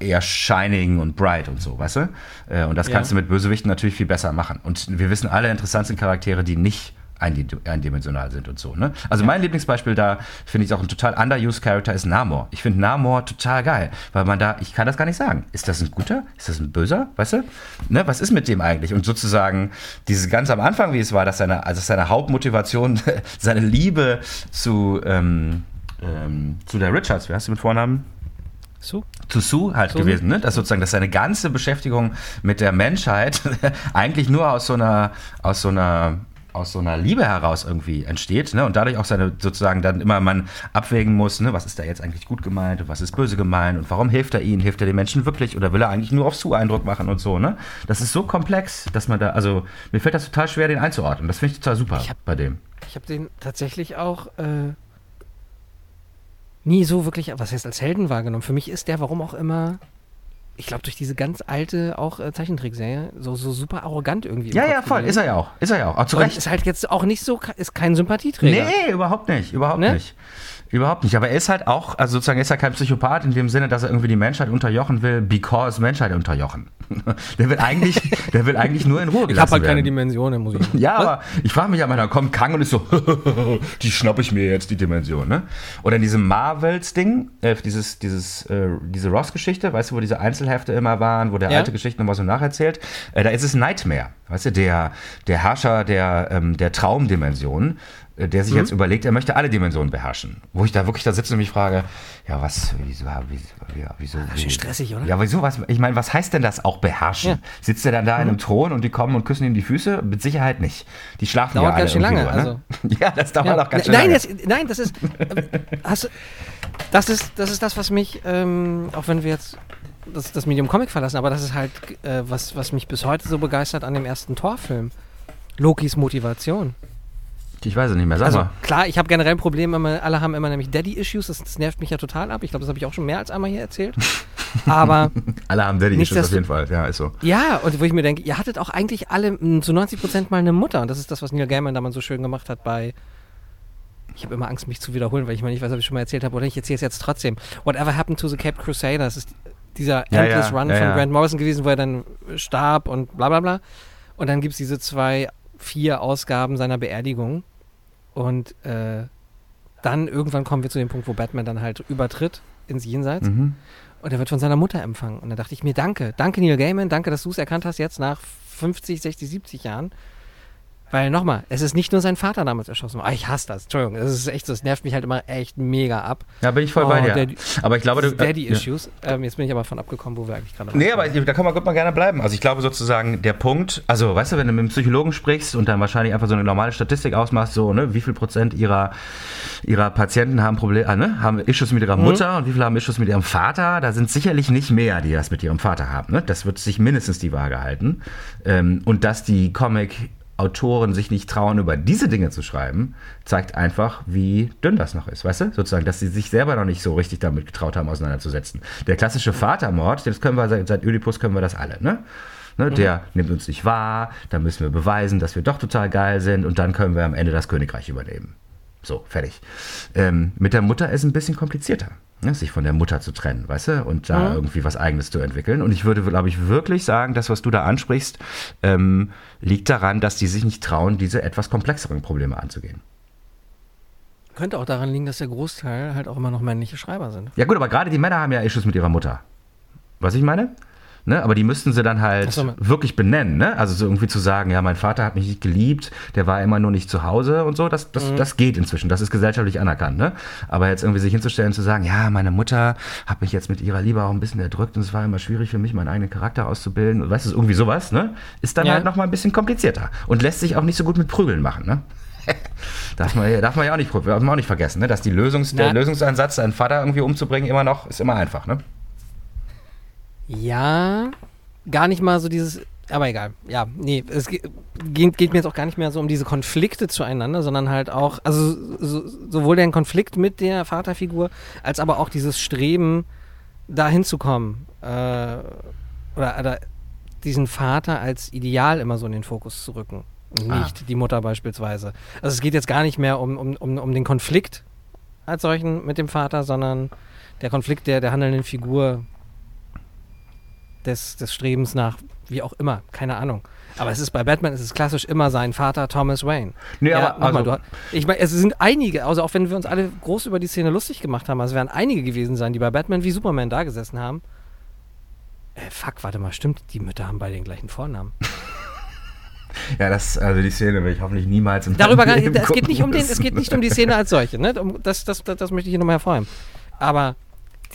eher shining und bright und so, weißt du? Äh, Und das Ja. kannst du mit Bösewichten natürlich viel besser machen. Und wir wissen alle, interessant sind Charaktere, die nicht eindimensional sind und so. Ne? Also mein Lieblingsbeispiel da, finde ich auch ein total underused Character, ist Namor. Ich finde Namor total geil, weil man da, ich kann das gar nicht sagen. Ist das ein guter? Ist das ein böser? Weißt du? Ne? Was ist mit dem eigentlich? Und sozusagen dieses ganz am Anfang, wie es war, dass seine, also seine Hauptmotivation, seine Liebe zu, ähm, ähm, zu der Richards, wie heißt du mit Vornamen? Sue? zu Sue halt Sue. gewesen, ne? Dass sozusagen, dass seine ganze Beschäftigung mit der Menschheit eigentlich nur aus so einer, aus so einer aus so einer Liebe heraus irgendwie entsteht, ne? Und dadurch auch seine sozusagen dann immer man abwägen muss, ne? Was ist da jetzt eigentlich gut gemeint und was ist böse gemeint und warum hilft er ihnen? Hilft er den Menschen wirklich oder will er eigentlich nur auf Sue Eindruck machen und so, ne? Das ist so komplex, dass man da, also mir fällt das total schwer, den einzuordnen. Das finde ich total super Ich hab- bei dem. Ich habe den tatsächlich auch äh, nie so wirklich, was heißt als Helden wahrgenommen. Für mich ist der, warum auch immer, ich glaube durch diese ganz alte auch äh, Zeichentrickserie, so, so super arrogant irgendwie. Ja, ja, voll, ist er ja auch. Ist er ja auch. auch zu Und Recht. ist halt jetzt auch nicht so, ist kein Sympathieträger. Nee, überhaupt nicht, überhaupt Ne? nicht. Überhaupt nicht. Aber er ist halt auch, also sozusagen, er ist ja kein Psychopath in dem Sinne, dass er irgendwie die Menschheit unterjochen will, because Menschheit unterjochen. der will eigentlich, der will eigentlich nur in Ruhe Ich gelassen habe halt keine werden. Dimensionen, muss ich Ja, aber ich frage mich ja mal, da kommt Kang und ist so, die schnapp ich mir jetzt, die Dimension, ne? Oder in diesem Marvels-Ding, äh, dieses, dieses, äh, diese Ross-Geschichte, weißt du, wo diese Einzelhefte immer waren, wo der Ja. alte Geschichten nochmal so nacherzählt, äh, da ist es Nightmare, weißt du, der, der Herrscher der, ähm, der Traumdimension, der sich Mhm. jetzt überlegt, er möchte alle Dimensionen beherrschen. Wo ich da wirklich da sitze und mich frage, ja, was, wieso, wieso, ja, wieso, ist schön stressig, oder? Ja, wieso, was, ich meine, was heißt denn das auch beherrschen? Ja. Mhm. Sitzt er dann da in einem Thron und die kommen und küssen ihm die Füße? Mit Sicherheit nicht. Die schlafen Dauert ja alle ganz schön lange, Nur, ne? Ja, das dauert auch ganz schön nein, lange. das, nein, das ist, äh, hast, das ist, das ist das, was mich, ähm, auch wenn wir jetzt das, das Medium Comic verlassen, aber das ist halt, äh, was, was mich bis heute so begeistert an dem ersten Torfilm. Lokis Motivation. Ich weiß es nicht mehr, sag Also mal. klar, ich habe generell ein Problem, immer, alle haben immer nämlich Daddy-Issues, das, das nervt mich ja total ab. Ich glaube, das habe ich auch schon mehr als einmal hier erzählt. Aber Alle haben Daddy nicht, Issues dass auf jeden Fall. Ja, ist so. ja, und wo ich mir denke, ihr hattet auch eigentlich alle mm, zu 90 Prozent mal eine Mutter. Und das ist das, was Neil Gaiman damals so schön gemacht hat bei. Ich habe immer Angst, mich zu wiederholen, weil ich mal nicht weiß, ob ich schon mal erzählt habe oder ich erzähle es jetzt trotzdem. Whatever Happened to the Cape Crusader, das ist dieser Ja, Endless ja, Run ja, von. Grant Morrison gewesen, wo er dann starb und bla bla bla. Und dann gibt es diese zwei, vier Ausgaben seiner Beerdigung. Und äh, dann irgendwann kommen wir zu dem Punkt, wo Batman dann halt übertritt ins Jenseits. Mhm. Und er wird von seiner Mutter empfangen. Und da dachte ich mir, danke, danke Neil Gaiman, danke, dass du es erkannt hast jetzt nach 50, 60, 70 Jahren. Weil nochmal, es ist nicht nur sein Vater damals erschossen. worden. Ah, ich hasse das, Entschuldigung. Das ist echt so, es nervt mich halt immer echt mega ab. Ja, bin ich voll Oh, bei dir. Daddy- aber ich glaube, du. äh, Daddy-Issues. Ähm, jetzt bin ich aber von abgekommen, wo wir eigentlich gerade Nee, waren. aber da kann man, gut mal gerne bleiben. Also ich glaube sozusagen, der Punkt, also weißt du, wenn du mit einem Psychologen sprichst und dann wahrscheinlich einfach so eine normale Statistik ausmachst, so, ne, wie viel Prozent ihrer, ihrer Patienten haben Probleme, äh, ne, haben Issues mit ihrer Mutter und wie viele haben Issues mit ihrem Vater, da sind sicherlich nicht mehr, die das mit ihrem Vater haben. Ne? Das wird sich mindestens die Waage halten. Ähm, und dass die Comic Autoren sich nicht trauen, über diese Dinge zu schreiben, zeigt einfach, wie dünn das noch ist, weißt du? Sozusagen, dass sie sich selber noch nicht so richtig damit getraut haben, auseinanderzusetzen. Der klassische Vatermord, das können wir seit, seit Oedipus können wir das alle, ne? Ne, Der nimmt uns nicht wahr, dann müssen wir beweisen, dass wir doch total geil sind und dann können wir am Ende das Königreich übernehmen. So, fertig. Ähm, mit der Mutter ist ein bisschen komplizierter, ne, sich von der Mutter zu trennen, weißt du, und da Mhm. irgendwie was Eigenes zu entwickeln. Und ich würde, glaube ich, wirklich sagen, das, was du da ansprichst, ähm, liegt daran, dass die sich nicht trauen, diese etwas komplexeren Probleme anzugehen. Könnte auch daran liegen, dass der Großteil halt auch immer noch männliche Schreiber sind. Ja gut, aber gerade die Männer haben ja Issues mit ihrer Mutter. Was ich meine? Ne? Aber die müssten sie dann halt so, wirklich benennen. Ne? Also so irgendwie zu sagen, ja, mein Vater hat mich nicht geliebt, der war immer nur nicht zu Hause und so, das, das, Mhm. das geht inzwischen. Das ist gesellschaftlich anerkannt. Ne? Aber jetzt irgendwie sich hinzustellen und zu sagen, ja, meine Mutter hat mich jetzt mit ihrer Liebe auch ein bisschen erdrückt und es war immer schwierig für mich, meinen eigenen Charakter auszubilden. Und weißt du, irgendwie sowas, ne? Ist dann Ja. halt nochmal ein bisschen komplizierter. Und lässt sich auch nicht so gut mit Prügeln machen, ne? darf, man, ja- darf man ja auch nicht, darf man auch nicht vergessen, ne? dass die Lösungs, der. Lösungsansatz, seinen Vater irgendwie umzubringen, immer noch, ist immer einfach. Ne? Ja, gar nicht mal so dieses. Aber egal. Ja, nee, es ge- geht, geht mir jetzt auch gar nicht mehr so um diese Konflikte zueinander, sondern halt auch, also so, sowohl den Konflikt mit der Vaterfigur, als aber auch dieses Streben, da hinzukommen. Äh, oder, oder diesen Vater als Ideal immer so in den Fokus zu rücken. Und Ah. nicht die Mutter beispielsweise. Also es geht jetzt gar nicht mehr um, um, um, um den Konflikt als solchen mit dem Vater, sondern der Konflikt der, der handelnden Figur des, des Strebens nach, wie auch immer, keine Ahnung. Aber es ist bei Batman, es ist klassisch immer sein Vater Thomas Wayne. Nee, ja, aber also- du, ich meine, es sind einige, also auch wenn wir uns alle groß über die Szene lustig gemacht haben, also es werden einige gewesen sein, die bei Batman wie Superman da gesessen haben. Äh, fuck, warte mal, stimmt, die Mütter haben beide den gleichen Vornamen. Ja, das, also die Szene will ich hoffentlich niemals im Darüber gar Leben nicht, es geht nicht um den, es geht nicht um die Szene als solche, ne? Das, das, das, das möchte ich hier nochmal hervorheben. Aber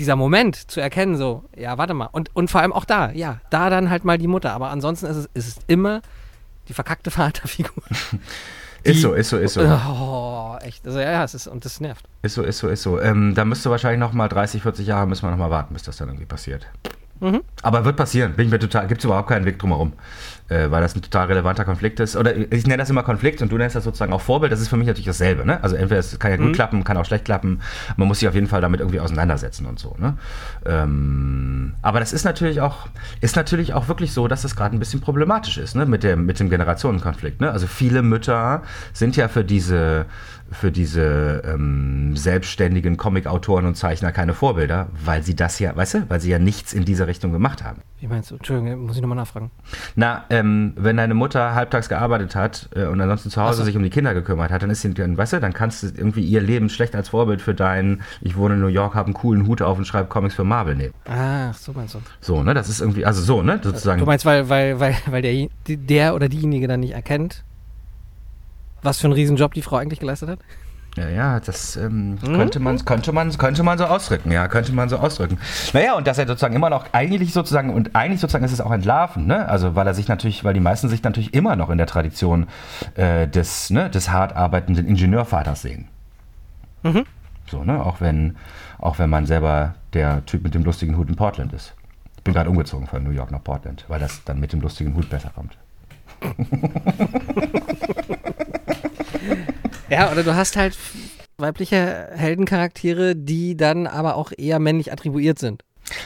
dieser Moment zu erkennen, so, ja, warte mal, und, und vor allem auch da, ja, da dann halt mal die Mutter, aber ansonsten ist es, ist es immer die verkackte Vaterfigur. Ist so, ist so, ist so. Oh, echt. Also ja, es ist, und das nervt. Ist so, ist so, ist so. Ähm, da müsste wahrscheinlich noch mal 30, 40 Jahre müssen wir noch mal warten, bis das dann irgendwie passiert. Mhm. Aber wird passieren, bin ich mir total, gibt es überhaupt keinen Weg drumherum, äh, weil das ein total relevanter Konflikt ist. Oder ich nenne das immer Konflikt und du nennst das sozusagen auch Vorbild. Das ist für mich natürlich dasselbe. Ne? Also entweder es kann ja gut Mhm. klappen, kann auch schlecht klappen. Man muss sich auf jeden Fall damit irgendwie auseinandersetzen und so. Ne? Ähm, aber das ist natürlich auch, ist natürlich auch wirklich so, dass das gerade ein bisschen problematisch ist ne? mit, dem, mit dem Generationenkonflikt. Ne? Also viele Mütter sind ja für diese für diese ähm, selbstständigen Comic-Autoren und Zeichner keine Vorbilder, weil sie das ja, weißt du, weil sie ja nichts in dieser Richtung gemacht haben. Wie meinst du? Entschuldigung, muss ich nochmal nachfragen. Na, ähm, wenn deine Mutter halbtags gearbeitet hat äh, und ansonsten zu Hause so. sich um die Kinder gekümmert hat, dann ist sie, dann, weißt du, dann kannst du irgendwie ihr Leben schlecht als Vorbild für deinen, ich wohne in New York, habe einen coolen Hut auf und schreibe Comics für Marvel nehmen. Ach, so meinst du. So, ne, das ist irgendwie, also so, ne, sozusagen. Du meinst, weil, weil, weil, weil der, der oder diejenige dann nicht erkennt, was für einen Riesenjob die Frau eigentlich geleistet hat? Ja, ja, das ähm, Mhm. könnte, man, könnte, man, könnte man so ausdrücken, ja, könnte man so ausdrücken. Naja, und dass er sozusagen immer noch, eigentlich sozusagen, und eigentlich sozusagen ist es auch entlarven, ne? Also, weil er sich natürlich, weil die meisten sich natürlich immer noch in der Tradition äh, des, ne, des hart arbeitenden Ingenieurvaters sehen. Mhm. So, ne? Auch wenn, auch wenn man selber der Typ mit dem lustigen Hut in Portland ist. Ich bin gerade umgezogen von New York nach Portland, weil das dann mit dem lustigen Hut besser kommt. Ja, oder du hast halt weibliche Heldencharaktere, die dann aber auch eher männlich attribuiert sind.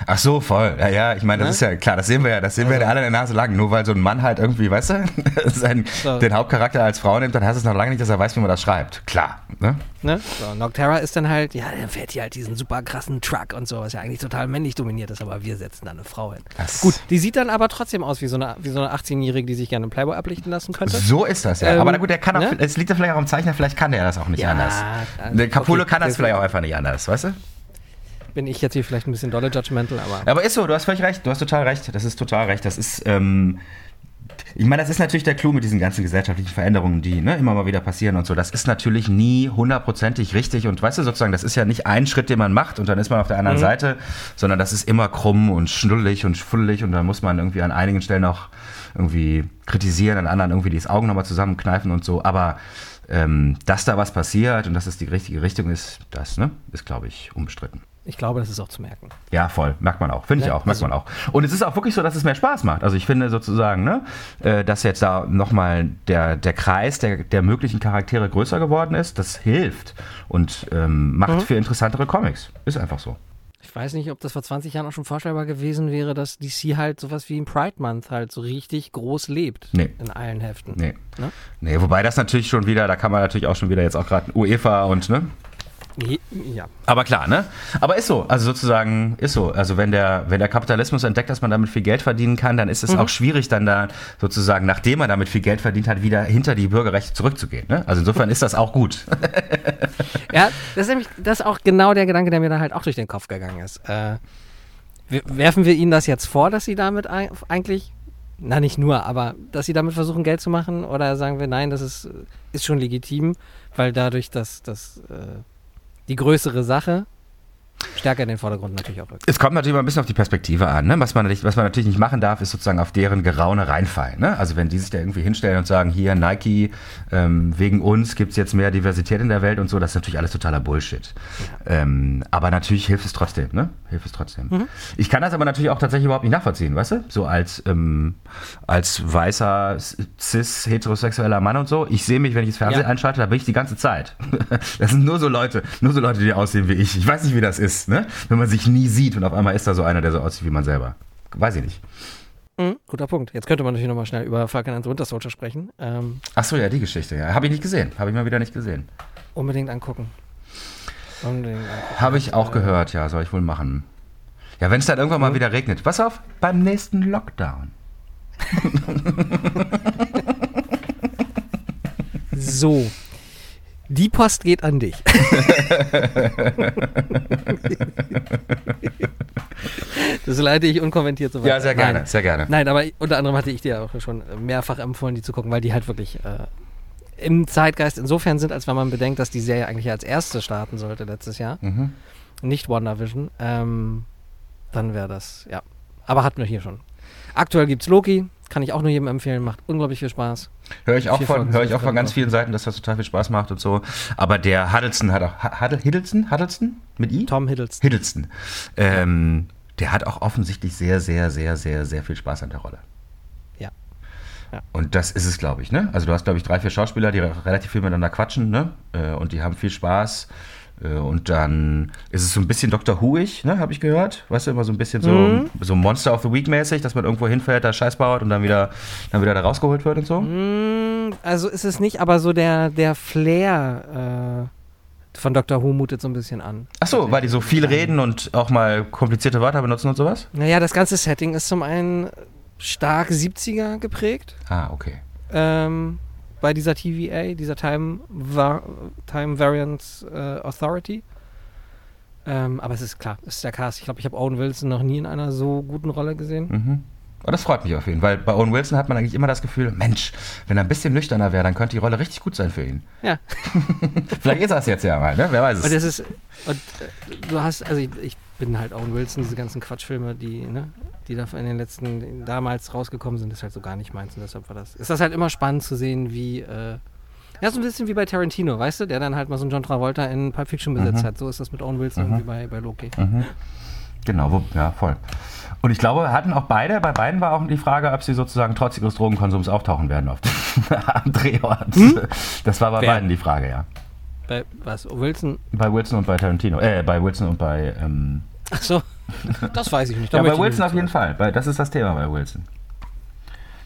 Ach so, voll. Ja, ja, ich meine, das Ne? ist ja klar, das sehen wir ja, das sehen wir ja alle in der Nase lang. Nur weil so ein Mann halt irgendwie, weißt du, seinen, So. den Hauptcharakter als Frau nimmt, dann heißt es noch lange nicht, dass er weiß, wie man das schreibt. Klar. Ne? Ne? So, Nocterra ist dann halt, ja, der fährt hier halt diesen super krassen Truck und so, was ja eigentlich total männlich dominiert ist, aber wir setzen da eine Frau hin. Das- Gut, die sieht dann aber trotzdem aus wie so eine, wie so eine 18-Jährige, die sich gerne im Playboy ablichten lassen könnte. So ist das ja. Ähm, Aber na gut, der kann auch, ne? es liegt ja vielleicht auch am Zeichner, vielleicht kann der das auch nicht Ja, anders. also, Der Capullo okay, kann das das- vielleicht auch einfach nicht anders, weißt du? Bin ich jetzt hier vielleicht ein bisschen dolle judgmental, aber. Aber ist so, du hast völlig recht, du hast total recht, das ist total recht. Das ist, ähm, ich meine, das ist natürlich der Clou mit diesen ganzen gesellschaftlichen Veränderungen, die ne, immer mal wieder passieren und so. Das ist natürlich nie hundertprozentig richtig und weißt du sozusagen, das ist ja nicht ein Schritt, den man macht und dann ist man auf der anderen Mhm. Seite, sondern das ist immer krumm und schnuddelig und fuddelig und dann muss man irgendwie an einigen Stellen auch irgendwie kritisieren, an anderen irgendwie die Augen nochmal zusammenkneifen und so. Aber ähm, dass da was passiert und dass es die richtige Richtung ist, das ne, ist, glaube ich, unbestritten. Ich glaube, das ist auch zu merken. Ja, voll. Merkt man auch. Finde ich Ja, auch. Merkt also- man auch. Und es ist auch wirklich so, dass es mehr Spaß macht. Also ich finde sozusagen, ne, äh, dass jetzt da nochmal der, der Kreis der, der möglichen Charaktere größer geworden ist, das hilft und ähm, macht Mhm. für interessantere Comics. Ist einfach so. Ich weiß nicht, ob das vor 20 Jahren auch schon vorstellbar gewesen wäre, dass DC halt sowas wie ein Pride Month halt so richtig groß lebt. Nee. In allen Heften. Nee. Ne? Nee, wobei das natürlich schon wieder, da kann man natürlich auch schon wieder jetzt auch gerade UEFA und, ne? Ja. Aber klar, ne? Aber ist so, also sozusagen ist so. Also wenn der, wenn der Kapitalismus entdeckt, dass man damit viel Geld verdienen kann, dann ist es auch schwierig, dann da sozusagen, nachdem man damit viel Geld verdient hat, wieder hinter die Bürgerrechte zurückzugehen. Ne? Also insofern ist das auch gut. Ja, das ist nämlich das ist auch genau der Gedanke, der mir da halt auch durch den Kopf gegangen ist. Äh, werfen wir ihnen das jetzt vor, dass sie damit eigentlich, na nicht nur, aber dass sie damit versuchen, Geld zu machen? Oder sagen wir, nein, das ist, ist schon legitim, weil dadurch das, das, äh, die größere Sache stärker in den Vordergrund natürlich auch rückt. Es kommt natürlich mal ein bisschen auf die Perspektive an. Ne? Was, man, nicht- was man natürlich nicht machen darf, ist sozusagen auf deren Geraune reinfallen. Ne? Also wenn die sich da irgendwie hinstellen und sagen, hier Nike, ähm, wegen uns gibt es jetzt mehr Diversität in der Welt und so, das ist natürlich alles totaler Bullshit. Ähm, aber natürlich hilft es trotzdem. Ne? Hilft es trotzdem. Ich kann das aber natürlich auch tatsächlich überhaupt nicht nachvollziehen, weißt du? So als, ähm, als weißer, cis, heterosexueller Mann und so. Ich sehe mich, wenn ich das Fernsehen Ja. einschalte, da bin ich die ganze Zeit. Das sind nur so Leute, nur so Leute, die aussehen wie ich. Ich weiß nicht, wie das ist, ne? Wenn man sich nie sieht und auf einmal ist da so einer, der so aussieht wie man selber. Weiß ich nicht. Mhm, guter Punkt. Jetzt könnte man natürlich nochmal schnell über Falcon and the Winter Soldier sprechen. Ähm, Ach so, ja, die Geschichte, ja. Habe ich nicht gesehen. Habe ich mal wieder nicht gesehen. unbedingt angucken. Unbedingt angucken. Habe ich auch gehört, ja, soll ich wohl machen. Ja, wenn es dann irgendwann mal wieder regnet. Pass auf, beim nächsten Lockdown. so. Die Post geht an dich. das leite ich unkommentiert so weiter. Ja, sehr gerne, Nein. sehr gerne. Nein, aber unter anderem hatte ich dir auch schon mehrfach empfohlen, die zu gucken, weil die halt wirklich äh, im Zeitgeist insofern sind, als wenn man bedenkt, dass die Serie eigentlich als erste starten sollte letztes Jahr. Mhm. Nicht WandaVision. Ähm, dann wäre das, ja. Aber hatten wir hier schon. Aktuell gibt's Loki, kann ich auch nur jedem empfehlen, macht unglaublich viel Spaß. Höre ich auch Vier von, höre ich auch von ganz vielen Seiten, dass das total viel Spaß macht und so. Aber der Huddleston hat auch, Huddle, Hiddleston? Huddleston? Mit I? Tom Hiddleston. Hiddleston. Ähm, der hat auch offensichtlich sehr, sehr, sehr, sehr, sehr viel Spaß an der Rolle. Ja. Ja. Und das ist es, glaube ich, ne? Also du hast, glaube ich, drei, vier Schauspieler, die re- relativ viel miteinander quatschen, ne? Äh, Und die haben viel Spaß. Äh, Und dann ist es so ein bisschen Dr. Whoig, ne, habe ich gehört. Weißt du, immer so ein bisschen so, Mhm. so Monster of the Week mäßig, dass man irgendwo hinfährt, da Scheiß baut und dann wieder, dann wieder da rausgeholt wird und so. Mm, Also ist es nicht, aber so der, der Flair äh, von Dr. Who mutet so ein bisschen an. Ach so, weil die so viel reden und auch mal komplizierte Wörter benutzen und sowas? Naja, das ganze Setting ist zum einen stark 70er geprägt. Ah, okay. ähm, bei dieser TVA, dieser Time, Va Time Variance äh, Authority. Ähm, aber es ist klar, es ist der Cast. Ich glaube, ich habe Owen Wilson noch nie in einer so guten Rolle gesehen. Mhm. Aber das freut mich auf jeden Fall, weil bei Owen Wilson hat man eigentlich immer das Gefühl, Mensch, wenn er ein bisschen nüchterner wäre, dann könnte die Rolle richtig gut sein für ihn. Ja. Vielleicht ist das jetzt ja mal, ne? Wer weiß Und es. das ist, und äh, du hast, also ich, ich bin halt Owen Wilson, diese ganzen Quatschfilme, die, ne, die da in den letzten, damals rausgekommen sind, ist halt so gar nicht meins. Und deshalb war das, ist das halt immer spannend zu sehen, wie, äh, ja, so ein bisschen wie bei Tarantino, weißt du, der dann halt mal so einen John Travolta in Pulp Fiction besetzt Mhm. hat. So ist das mit Owen Wilson Mhm. irgendwie bei, bei Loki. Mhm. Genau, wo, ja, voll. Und ich glaube, hatten auch beide, bei beiden war auch die Frage, ob sie sozusagen trotz ihres Drogenkonsums auftauchen werden auf dem Drehort. Das war bei Wer? beiden die Frage, ja. Bei, was, Wilson? Bei Wilson und bei Tarantino. Äh, bei Wilson und bei. Ähm, Ach so, das weiß ich nicht. Ja, bei Wilson auf jeden Fall. Bei, das ist das Thema bei Wilson.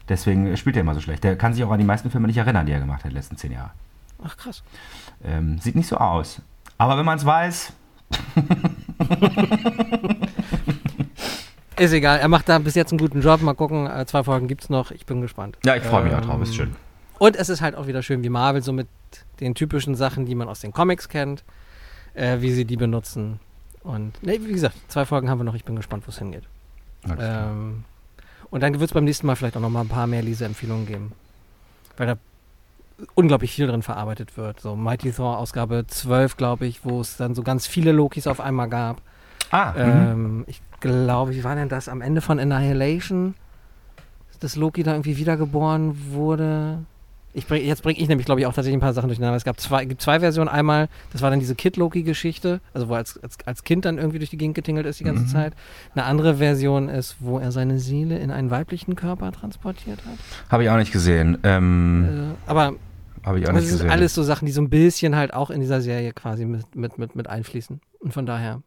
Deswegen spielt er immer so schlecht. Der kann sich auch an die meisten Filme nicht erinnern, die er gemacht hat in den letzten zehn Jahren. Ach krass. Ähm, sieht nicht so aus. Aber wenn man es weiß, Ist egal, er macht da bis jetzt einen guten Job. Mal gucken, äh, zwei Folgen gibt es noch. Ich bin gespannt. ja, ich freue mich auch Ähm, drauf. Ist schön. Und es ist halt auch wieder schön, wie Marvel so mit den typischen Sachen, die man aus den Comics kennt, äh, wie sie die benutzen. Und ne, wie gesagt, zwei Folgen haben wir noch. Ich bin gespannt, wo es hingeht. Ähm, und dann wird es beim nächsten Mal vielleicht auch noch mal ein paar mehr Leseempfehlungen geben. Weil da unglaublich viel drin verarbeitet wird. So Mighty Thor Ausgabe 12, glaube ich, wo es dann so ganz viele Lokis auf einmal gab. ah, mhm. Ähm, ich glaube, wie war denn das am Ende von Annihilation? Dass Loki da irgendwie wiedergeboren wurde. Ich bring, jetzt bringe ich nämlich, glaube ich, auch tatsächlich ein paar Sachen durcheinander. Es gab zwei, gibt zwei Versionen. Einmal, das war dann diese Kid-Loki-Geschichte, also wo er als, als, als Kind dann irgendwie durch die Gegend getingelt ist die ganze Mhm. Zeit. Eine andere Version ist, wo er seine Seele in einen weiblichen Körper transportiert hat. Habe ich auch nicht gesehen. Ähm, Äh, aber Habe ich auch das nicht sind gesehen. alles so Sachen, die so ein bisschen halt auch in dieser Serie quasi mit, mit, mit, mit einfließen. Und von daher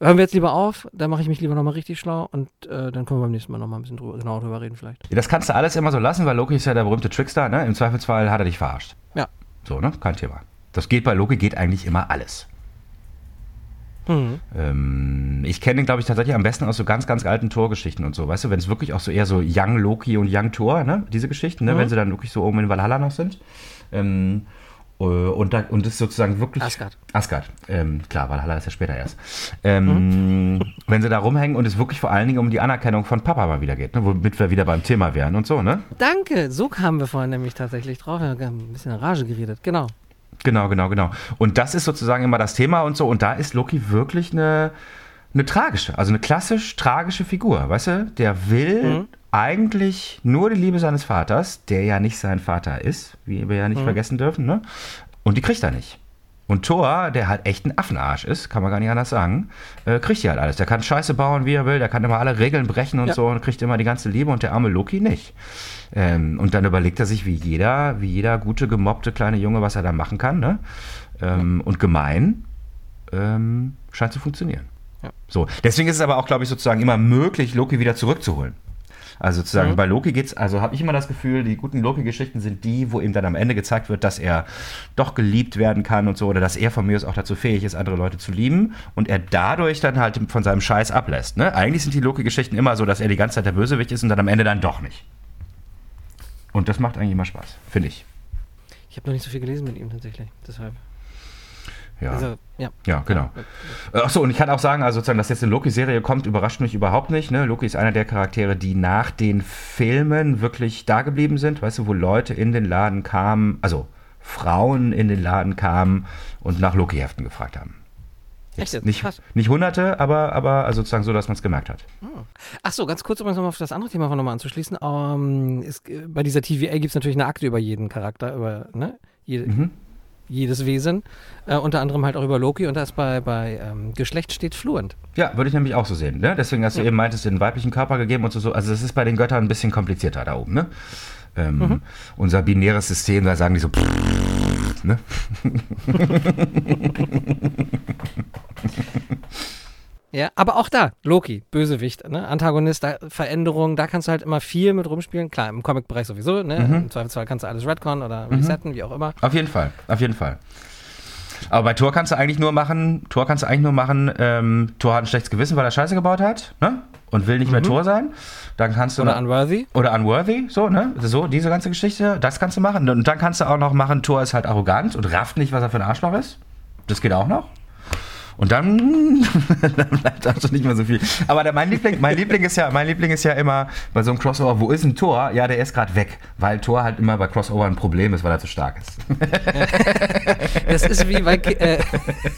hören wir jetzt lieber auf, da mache ich mich lieber nochmal richtig schlau und äh, dann können wir beim nächsten Mal nochmal ein bisschen drüber, genauer drüber reden vielleicht. Das kannst du alles immer so lassen, weil Loki ist ja der berühmte Trickster, ne? Im Zweifelsfall hat er dich verarscht. Ja. So, ne? Kein Thema. Das geht bei Loki, geht eigentlich immer alles. Mhm. Ähm, ich kenne den, glaube ich, tatsächlich am besten aus so ganz, ganz alten Torgeschichten und so. Weißt du, wenn es wirklich auch so eher so Young Loki und Young Thor, ne? Diese Geschichten, ne? Mhm. Wenn sie dann wirklich so oben in Valhalla noch sind. Ähm, äh, und, da, und das ist sozusagen wirklich. Asgard. Asgard, ähm, klar, Valhalla ist ja später erst. Ähm, Wenn sie da rumhängen und es wirklich vor allen Dingen um die Anerkennung von Papa mal wieder geht, ne? womit wir wieder beim Thema wären und so, ne? Danke, so kamen wir vorhin nämlich tatsächlich drauf. Wir haben ein bisschen in Rage geredet, genau. Genau, genau, genau. Und das ist sozusagen immer das Thema und so. Und da ist Loki wirklich eine, eine tragische, also eine klassisch tragische Figur, weißt du? Der will Mhm. Eigentlich nur die Liebe seines Vaters, der ja nicht sein Vater ist, wie wir ja nicht Mhm. vergessen dürfen, ne? Und die kriegt er nicht. Und Thor, der halt echt ein Affenarsch ist, kann man gar nicht anders sagen, äh, kriegt die halt alles. Der kann Scheiße bauen, wie er will, der kann immer alle Regeln brechen und Ja. so und kriegt immer die ganze Liebe und der arme Loki nicht. Ähm, und dann überlegt er sich, wie jeder, wie jeder gute, gemobbte kleine Junge, was er da machen kann. Ne? Ähm, und gemein ähm, scheint zu funktionieren. Ja. So, deswegen ist es aber auch, glaube ich, sozusagen immer möglich, Loki wieder zurückzuholen. Also sozusagen Mhm. bei Loki geht's, also habe ich immer das Gefühl, die guten Loki-Geschichten sind die, wo ihm dann am Ende gezeigt wird, dass er doch geliebt werden kann und so, oder dass er von mir aus auch dazu fähig ist, andere Leute zu lieben und er dadurch dann halt von seinem Scheiß ablässt. Ne? Eigentlich sind die Loki-Geschichten immer so, dass er die ganze Zeit der Bösewicht ist und dann am Ende dann doch nicht. Und das macht eigentlich immer Spaß, finde ich. Ich habe noch nicht so viel gelesen mit ihm tatsächlich. Deshalb. Ja. Also, ja. Ja, genau. Achso, und ich kann auch sagen, also sozusagen, dass jetzt eine Loki-Serie kommt, überrascht mich überhaupt nicht. Ne? Loki ist einer der Charaktere, die nach den Filmen wirklich da geblieben sind, weißt du, wo Leute in den Laden kamen, also Frauen in den Laden kamen und nach Loki-Heften gefragt haben. Echt jetzt? Nicht, Krass. nicht hunderte, aber, aber also sozusagen so, dass man es gemerkt hat. Ach so, ganz kurz, um nochmal auf das andere Thema nochmal anzuschließen. Ähm, ist, äh, bei dieser TVA gibt es natürlich eine Akte über jeden Charakter, über ne? Jede, Mhm. Jedes Wesen. Äh, unter anderem halt auch über Loki und da ist bei, bei ähm, Geschlecht steht Fluent. Ja, würde ich nämlich auch so sehen. Ne? Deswegen hast du eben meintest, den weiblichen Körper gegeben und so. so. Also es ist bei den Göttern ein bisschen komplizierter da oben. Ne? Ähm, Mhm. Unser binäres System, da sagen die so. Ne? Ja, aber auch da, Loki, Bösewicht, ne? Antagonist, da, Veränderung, da kannst du halt immer viel mit rumspielen. Klar, im Comic-Bereich sowieso, ne? Mhm. Im Zweifelsfall kannst du alles retcon oder resetten, wie auch immer. Auf jeden Fall, auf jeden Fall. Aber bei Thor kannst du eigentlich nur machen, Thor kannst du eigentlich nur machen, ähm, Thor hat ein schlechtes Gewissen, weil er Scheiße gebaut hat, ne? Und will nicht mehr Thor sein. Dann kannst du Mhm. Oder noch- Unworthy. oder unworthy, so, ne? So, diese ganze Geschichte, das kannst du machen. Und dann kannst du auch noch machen, Thor ist halt arrogant und rafft nicht, was er für ein Arschloch ist. Das geht auch noch. Und dann, dann bleibt auch schon nicht mehr so viel. Aber der, mein, Liebling, mein, Liebling ist ja, mein Liebling ist ja immer bei so einem Crossover, wo ist ein Tor? Ja, der ist gerade weg, weil Tor halt immer bei Crossover ein Problem ist, weil er zu stark ist. Das ist wie bei äh,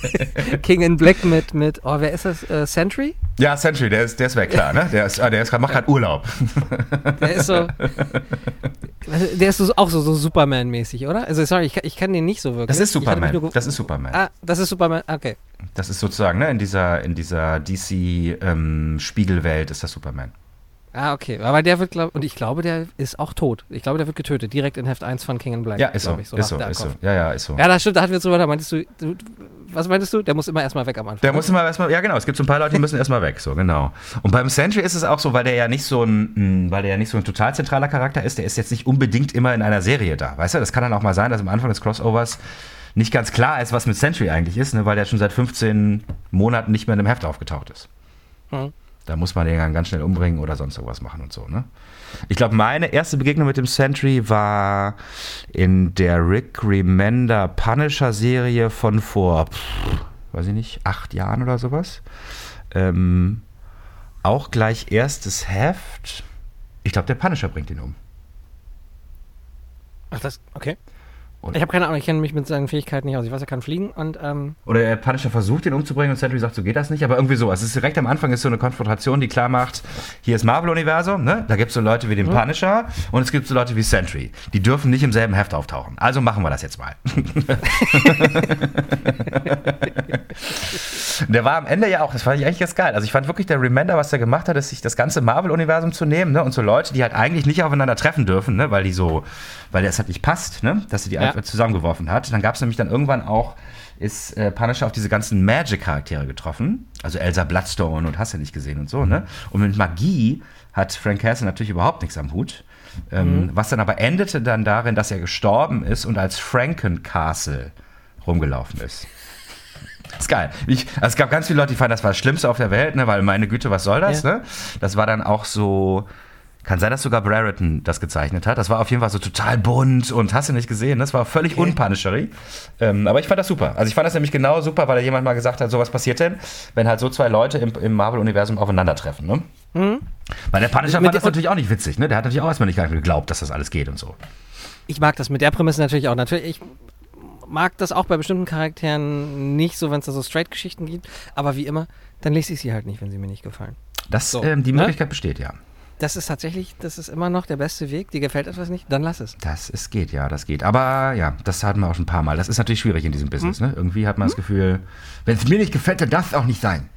King in Black mit, mit, oh, wer ist das? Äh, Sentry? Ja, Sentry, der ist, der ist weg, klar, ne? Der, ist, ah, der ist grad, macht gerade Urlaub. Der ist so. Der ist so, auch so, so Superman-mäßig, oder? Also, sorry, ich, kann- ich kann den nicht so wirklich. Das ist Superman. Das ist Superman. Ah, das ist Superman. Okay. Das ist sozusagen, ne, in dieser, in dieser DC-Spiegelwelt ist das Superman. Ah, okay. Aber der wird, glaub, und ich glaube, der ist auch tot. Ich glaube, der wird getötet. Direkt in Heft 1 von King in Black. Ja, ist so, ich, ist so, ist so. Ja, ja, ist so. Ja, das stimmt, da hatten wir drüber, da meintest du, du, was meintest du? Der muss immer erstmal weg am Anfang. Der muss immer erstmal, ja genau, es gibt so ein paar Leute, die müssen erstmal weg, so genau. Und beim Sentry ist es auch so, weil der ja nicht so ein, mh, weil der ja nicht so ein total zentraler Charakter ist, der ist jetzt nicht unbedingt immer in einer Serie da, weißt du? Das kann dann auch mal sein, dass am Anfang des Crossovers nicht ganz klar ist, was mit Sentry eigentlich ist, ne? weil der schon seit 15 Monaten nicht mehr in einem Heft aufgetaucht ist. Hm. Da muss man den dann ganz schnell umbringen oder sonst irgendwas machen und so, ne? Ich glaube, meine erste Begegnung mit dem Sentry war in der Rick Remender Punisher Serie von vor, pff, weiß ich nicht, acht Jahren oder sowas. Ähm, auch gleich erstes Heft. Ich glaube, der Punisher bringt ihn um. Ach, das, okay. Und- Ich habe keine Ahnung, ich kenne mich mit seinen Fähigkeiten nicht aus. Ich weiß, er kann fliegen und, ähm, Oder der Punisher versucht, ihn umzubringen und Sentry sagt, so geht das nicht. Aber irgendwie so. Es ist direkt am Anfang ist so eine Konfrontation, die klar macht, hier ist Marvel-Universum, ne? Da gibt es so Leute wie den Punisher und es gibt so Leute wie Sentry. Die dürfen nicht im selben Heft auftauchen. Also machen wir das jetzt mal. der war am Ende ja auch, das fand ich eigentlich ganz geil. Also ich fand wirklich der Remender, was der gemacht hat, ist sich das ganze Marvel-Universum zu nehmen, ne? Und so Leute, die halt eigentlich nicht aufeinander treffen dürfen, ne? Weil die so, weil das halt nicht passt, ne? Dass sie die Ja. Einfach zusammengeworfen hat. Dann gab es nämlich dann irgendwann auch, ist äh, Punisher auf diese ganzen Magic-Charaktere getroffen. Also Elsa Bloodstone und hast du nicht gesehen und so, ne? Und mit Magie hat Frank Castle natürlich überhaupt nichts am Hut. Ähm, Was dann aber endete dann darin, dass er gestorben ist und als Frankencastle rumgelaufen ist. Das ist geil. Ich, also es gab ganz viele Leute, die fanden, das war das Schlimmste auf der Welt, ne? weil meine Güte, was soll das? Ja. Ne? Das war dann auch so. Kann sein, dass sogar Brereton das gezeichnet hat. Das war auf jeden Fall so total bunt und hast du nicht gesehen. Das war völlig unpunishery. Ähm, aber ich fand das super. Also ich fand das nämlich genau super, weil da jemand mal gesagt hat, so was passiert denn, wenn halt so zwei Leute im, im Marvel-Universum aufeinandertreffen. Ne? Weil der Punisher Mit fand das natürlich auch nicht witzig. Ne? Der hat natürlich auch erstmal nicht geglaubt, dass das alles geht und so. ich mag das mit der Prämisse natürlich auch. Natürlich, ich mag das auch bei bestimmten Charakteren nicht so, wenn es da so Straight-Geschichten gibt. Aber wie immer, dann lese ich sie halt nicht, wenn sie mir nicht gefallen. Das, So, ähm, die ne? Möglichkeit besteht, ja. Das ist tatsächlich, das ist immer noch der beste Weg. Dir gefällt etwas nicht, dann lass es. Das es geht, ja, das geht. Aber ja, das hatten wir auch schon ein paar Mal. Das ist natürlich schwierig in diesem Business. Hm? Ne? Irgendwie hat man das Gefühl, wenn es mir nicht gefällt, dann darf es auch nicht sein.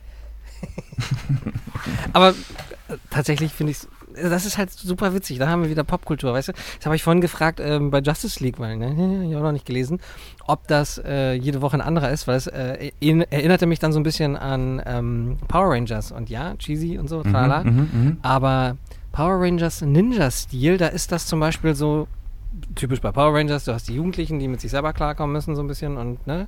Aber äh, tatsächlich finde ich das ist halt super witzig. Da haben wir wieder Popkultur, weißt du? Das habe ich vorhin gefragt ähm, bei Justice League, weil, ne, ich habe auch noch nicht gelesen, ob das äh, jede Woche ein anderer ist, weil es äh, in, erinnerte mich dann so ein bisschen an ähm, Power Rangers und ja, cheesy und so, tralala. mhm, Aber Power Rangers Ninja-Stil, da ist das zum Beispiel so typisch bei Power Rangers, du hast die Jugendlichen, die mit sich selber klarkommen müssen, so ein bisschen und ne,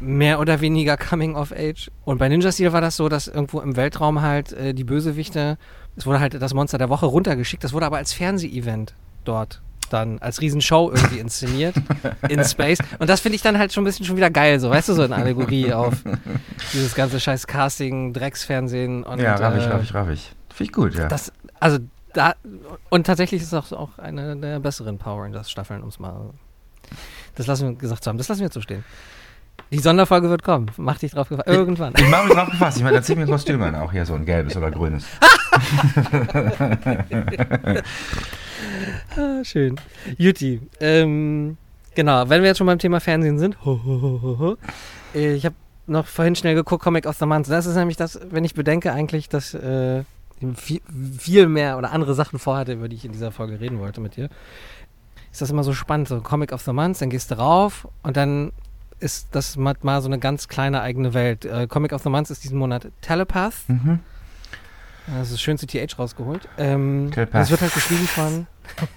mehr oder weniger Coming of Age. Und bei Ninja Steel war das so, dass irgendwo im Weltraum halt äh, die Bösewichte, es wurde halt das Monster der Woche runtergeschickt, das wurde aber als Fernseh-Event dort dann als Riesenshow irgendwie inszeniert in Space. Und das finde ich dann halt schon ein bisschen schon wieder geil, so, weißt du, so eine Allegorie auf dieses ganze scheiß Casting, Drecksfernsehen und. ja, raff ich, äh, raff ich, raff ich. Finde ich gut, ja. Das, also da, und tatsächlich ist es auch, eine der besseren Power Rangers Staffeln, um es mal. Das lassen wir gesagt zu haben. Das lassen wir jetzt so stehen. Die Sonderfolge wird kommen. Mach dich drauf gefasst. Irgendwann. Ich mache mich drauf gefasst. Ich meine, dann zieh mir ein Kostüm an. Auch hier so ein gelbes oder grünes. Ah, schön. Juti. Ähm, genau, wenn wir jetzt schon beim Thema Fernsehen sind. Ho, ho, ho, Ich habe noch vorhin schnell geguckt, Comic of the Month. Das ist nämlich das, wenn ich bedenke eigentlich, dass äh, viel, viel mehr oder andere Sachen vorhatte, über die ich in dieser Folge reden wollte mit dir. Ist das immer so spannend, so Comic of the Month, dann gehst du rauf und dann ist das mal, mal so eine ganz kleine eigene Welt. Äh, Comic of the Month ist diesen Monat Telepath. Mhm. Das ist das schönste TH rausgeholt. Ähm, Telepath. das wird halt geschrieben von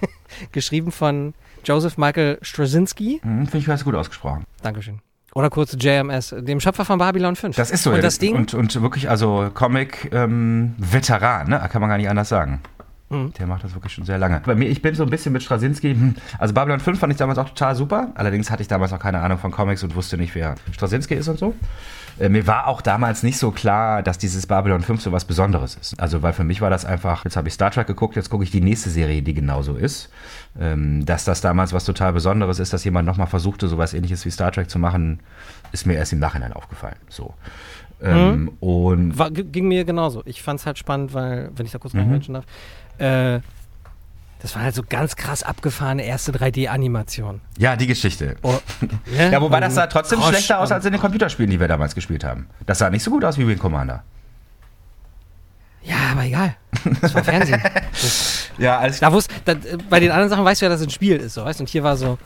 geschrieben von Joseph Michael Straczynski. Mhm, Finde ich, hast gut ausgesprochen. Dankeschön. Oder kurz JMS, dem Schöpfer von Babylon 5. Das ist so. Und ja. das Ding, Und, und wirklich, also Comic-Veteran, ne? Kann man gar nicht anders sagen. Mhm. Der macht das wirklich schon sehr lange. Bei mir, ich bin so ein bisschen mit Straczynski, hm, also Babylon 5 fand ich damals auch total super. Allerdings hatte ich damals noch keine Ahnung von Comics und wusste nicht, wer Straczynski ist und so. Äh, mir war auch damals nicht so klar, dass dieses Babylon 5 so was Besonderes ist. Also, weil für mich war das einfach, jetzt habe ich Star Trek geguckt, jetzt gucke ich die nächste Serie, die genauso ist. Ähm, dass das damals was total Besonderes ist, dass jemand nochmal versuchte, sowas ähnliches wie Star Trek zu machen, ist mir erst im Nachhinein aufgefallen. So. Ähm, Und war, ging mir genauso. Ich fand es halt spannend, weil, wenn ich da kurz Mhm. reinquetschen darf, äh, das war halt so ganz krass abgefahrene erste 3D-Animation. ja, die Geschichte. Oh, ne? Ja, wobei das sah Und trotzdem Frosch schlechter aus als in den Computerspielen, die wir damals gespielt haben. Das sah nicht so gut aus wie Wing Commander. Ja, aber egal. Das war Fernsehen. das, Ja, alles da wusst, da, bei den anderen Sachen weißt du ja, dass es ein Spiel ist, so, weißt du? Und hier war so,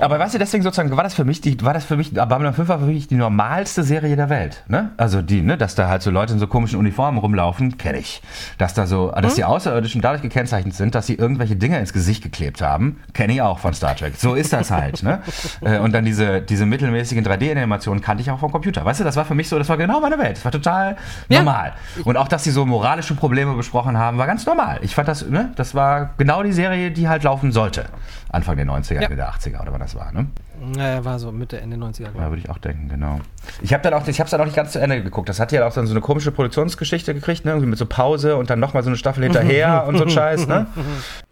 Aber weißt du, deswegen sozusagen war das für mich, die, war das für mich, Babylon 5 war für mich die normalste Serie der Welt. Ne? Also die, ne, dass da halt so Leute in so komischen Uniformen rumlaufen, kenne ich. Dass da so, dass die Außerirdischen dadurch gekennzeichnet sind, dass sie irgendwelche Dinge ins Gesicht geklebt haben, kenne ich auch von Star Trek. So ist das halt. ne? Äh, Und dann diese, diese mittelmäßigen 3D-Animationen kannte ich auch vom Computer. Weißt du, das war für mich so, das war genau meine Welt. Das war total Ja. normal. Und auch, dass sie so moralische Probleme besprochen haben, war ganz normal. Ich fand das, ne, das war genau die Serie, die halt laufen sollte. Anfang der 90er, Ja. Ende der 80er oder wann das war, ne? naja, war so Mitte, Ende 90er. Ja, würde ich auch denken, genau. Ich habe dann auch, ich habe dann auch nicht ganz zu Ende geguckt. Das hat ja auch dann so eine komische Produktionsgeschichte gekriegt, ne? Irgendwie mit so Pause und dann nochmal so eine Staffel hinterher und so ein Scheiß, ne?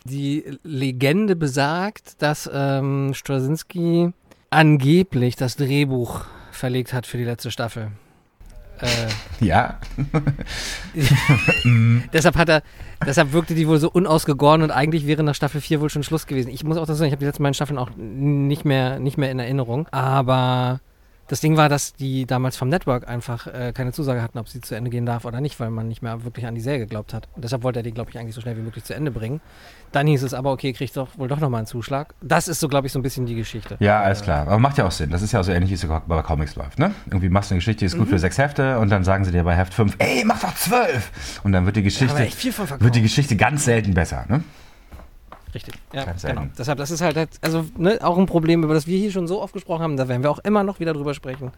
Die Legende besagt, dass ähm, Straczynski angeblich das Drehbuch verlegt hat für die letzte Staffel. Äh, Ja. deshalb hat er, deshalb wirkte die wohl so unausgegoren und eigentlich wäre nach Staffel 4 wohl schon Schluss gewesen. Ich muss auch das sagen, ich habe die letzten beiden Staffeln auch nicht mehr, nicht mehr in Erinnerung. Aber das Ding war, dass die damals vom Network einfach äh, keine Zusage hatten, ob sie zu Ende gehen darf oder nicht, weil man nicht mehr wirklich an die Serie geglaubt hat. Und deshalb wollte er die, glaube ich, eigentlich so schnell wie möglich zu Ende bringen. Dann hieß es aber, okay, kriegt doch wohl doch nochmal einen Zuschlag. Das ist so, glaube ich, so ein bisschen die Geschichte. Ja, alles klar. Aber macht ja auch Sinn. Das ist ja auch so ähnlich, wie es bei Comics läuft, ne? Irgendwie machst du eine Geschichte, die ist gut für sechs Hefte und dann sagen sie dir bei Heft fünf, ey, mach doch zwölf! Und dann wird die Geschichte, verkauft. wird die Geschichte ganz selten besser, ne? Richtig. Ja, Ganz genau. selten. Deshalb, das ist halt, halt also ne, auch ein Problem, über das wir hier schon so oft gesprochen haben. Da werden wir auch immer noch wieder drüber sprechen.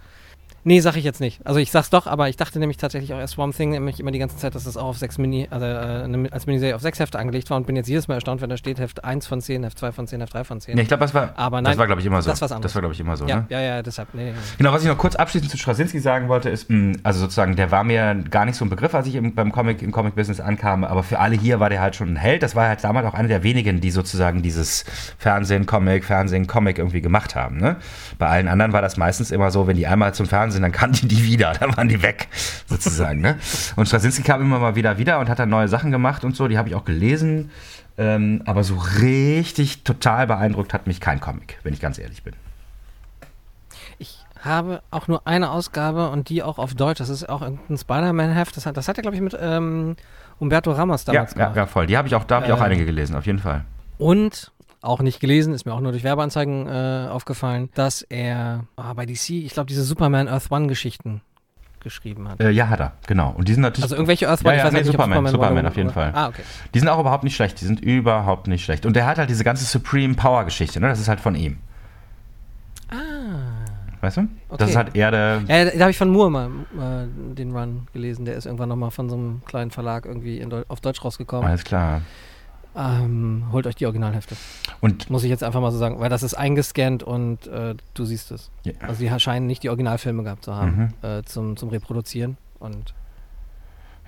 Nee, sag ich jetzt nicht. Also ich sag's doch, aber ich dachte nämlich tatsächlich auch erst Swamp Thing nämlich immer die ganze Zeit, dass das auch auf sechs Mini, also äh, als Miniserie auf sechs Hefte angelegt war und bin jetzt jedes Mal erstaunt, wenn da steht Heft 1 von 10, Heft 2 von 10, Heft 3 von 10. Nee, ich glaube, das war, Aber das nein, war glaube ich, immer so. das anderes. Das war, glaube ich, immer so, ja, ne? ja, ja, deshalb, nee, nee. Genau, was ich noch kurz abschließend zu Straczynski sagen wollte, ist, mh, also sozusagen, der war mir gar nicht so ein Begriff, als ich im, beim Comic, im Comic-Business ankam, aber für alle hier war der halt schon ein Held. Das war halt damals auch einer der wenigen, die sozusagen dieses Fernsehen, Comic, Fernsehen, Comic irgendwie gemacht haben. Ne? Bei allen anderen war das meistens immer so, wenn die einmal zum Fernsehen, dann kannten die wieder, dann waren die weg, sozusagen. ne? Und Straczynski kam immer mal wieder wieder und hat dann neue Sachen gemacht und so, die habe ich auch gelesen. Ähm, aber so richtig total beeindruckt hat mich kein Comic, wenn ich ganz ehrlich bin. Ich habe auch nur eine Ausgabe und die auch auf Deutsch. Das ist auch irgendein Spider-Man-Heft. Das hat, das hat er, glaube ich, mit ähm, Umberto Ramos Ja, damals ja, gemacht. ja, voll. Die habe ich auch, da habe ich auch Äh, einige gelesen, auf jeden Fall. Und auch nicht gelesen, ist mir auch nur durch Werbeanzeigen äh, aufgefallen, dass er ah, bei DC, ich glaube, diese Superman Earth One Geschichten geschrieben hat. Äh, ja, hat er, genau. Und die sind natürlich, Also irgendwelche Earth Ja, One, ja, weiß nee, nicht, Superman, Superman Wonder auf jeden Fall. Ah, okay. die sind auch überhaupt nicht schlecht. Die sind überhaupt nicht schlecht. Und der hat halt diese ganze Supreme Power Geschichte, ne? Das ist halt von ihm. Ah. Weißt du? Okay. Das ist halt Erde. Ja, da, da habe ich von Moore mal äh, den Run gelesen. Der ist irgendwann nochmal von so einem kleinen Verlag irgendwie in auf Deutsch rausgekommen. Alles klar. Ähm, holt euch die Originalhefte. Und Muss ich jetzt einfach mal so sagen, weil das ist eingescannt und äh, du siehst es. Ja. Also die scheinen nicht die Originalfilme gehabt zu haben Mhm. äh, zum, zum Reproduzieren. Und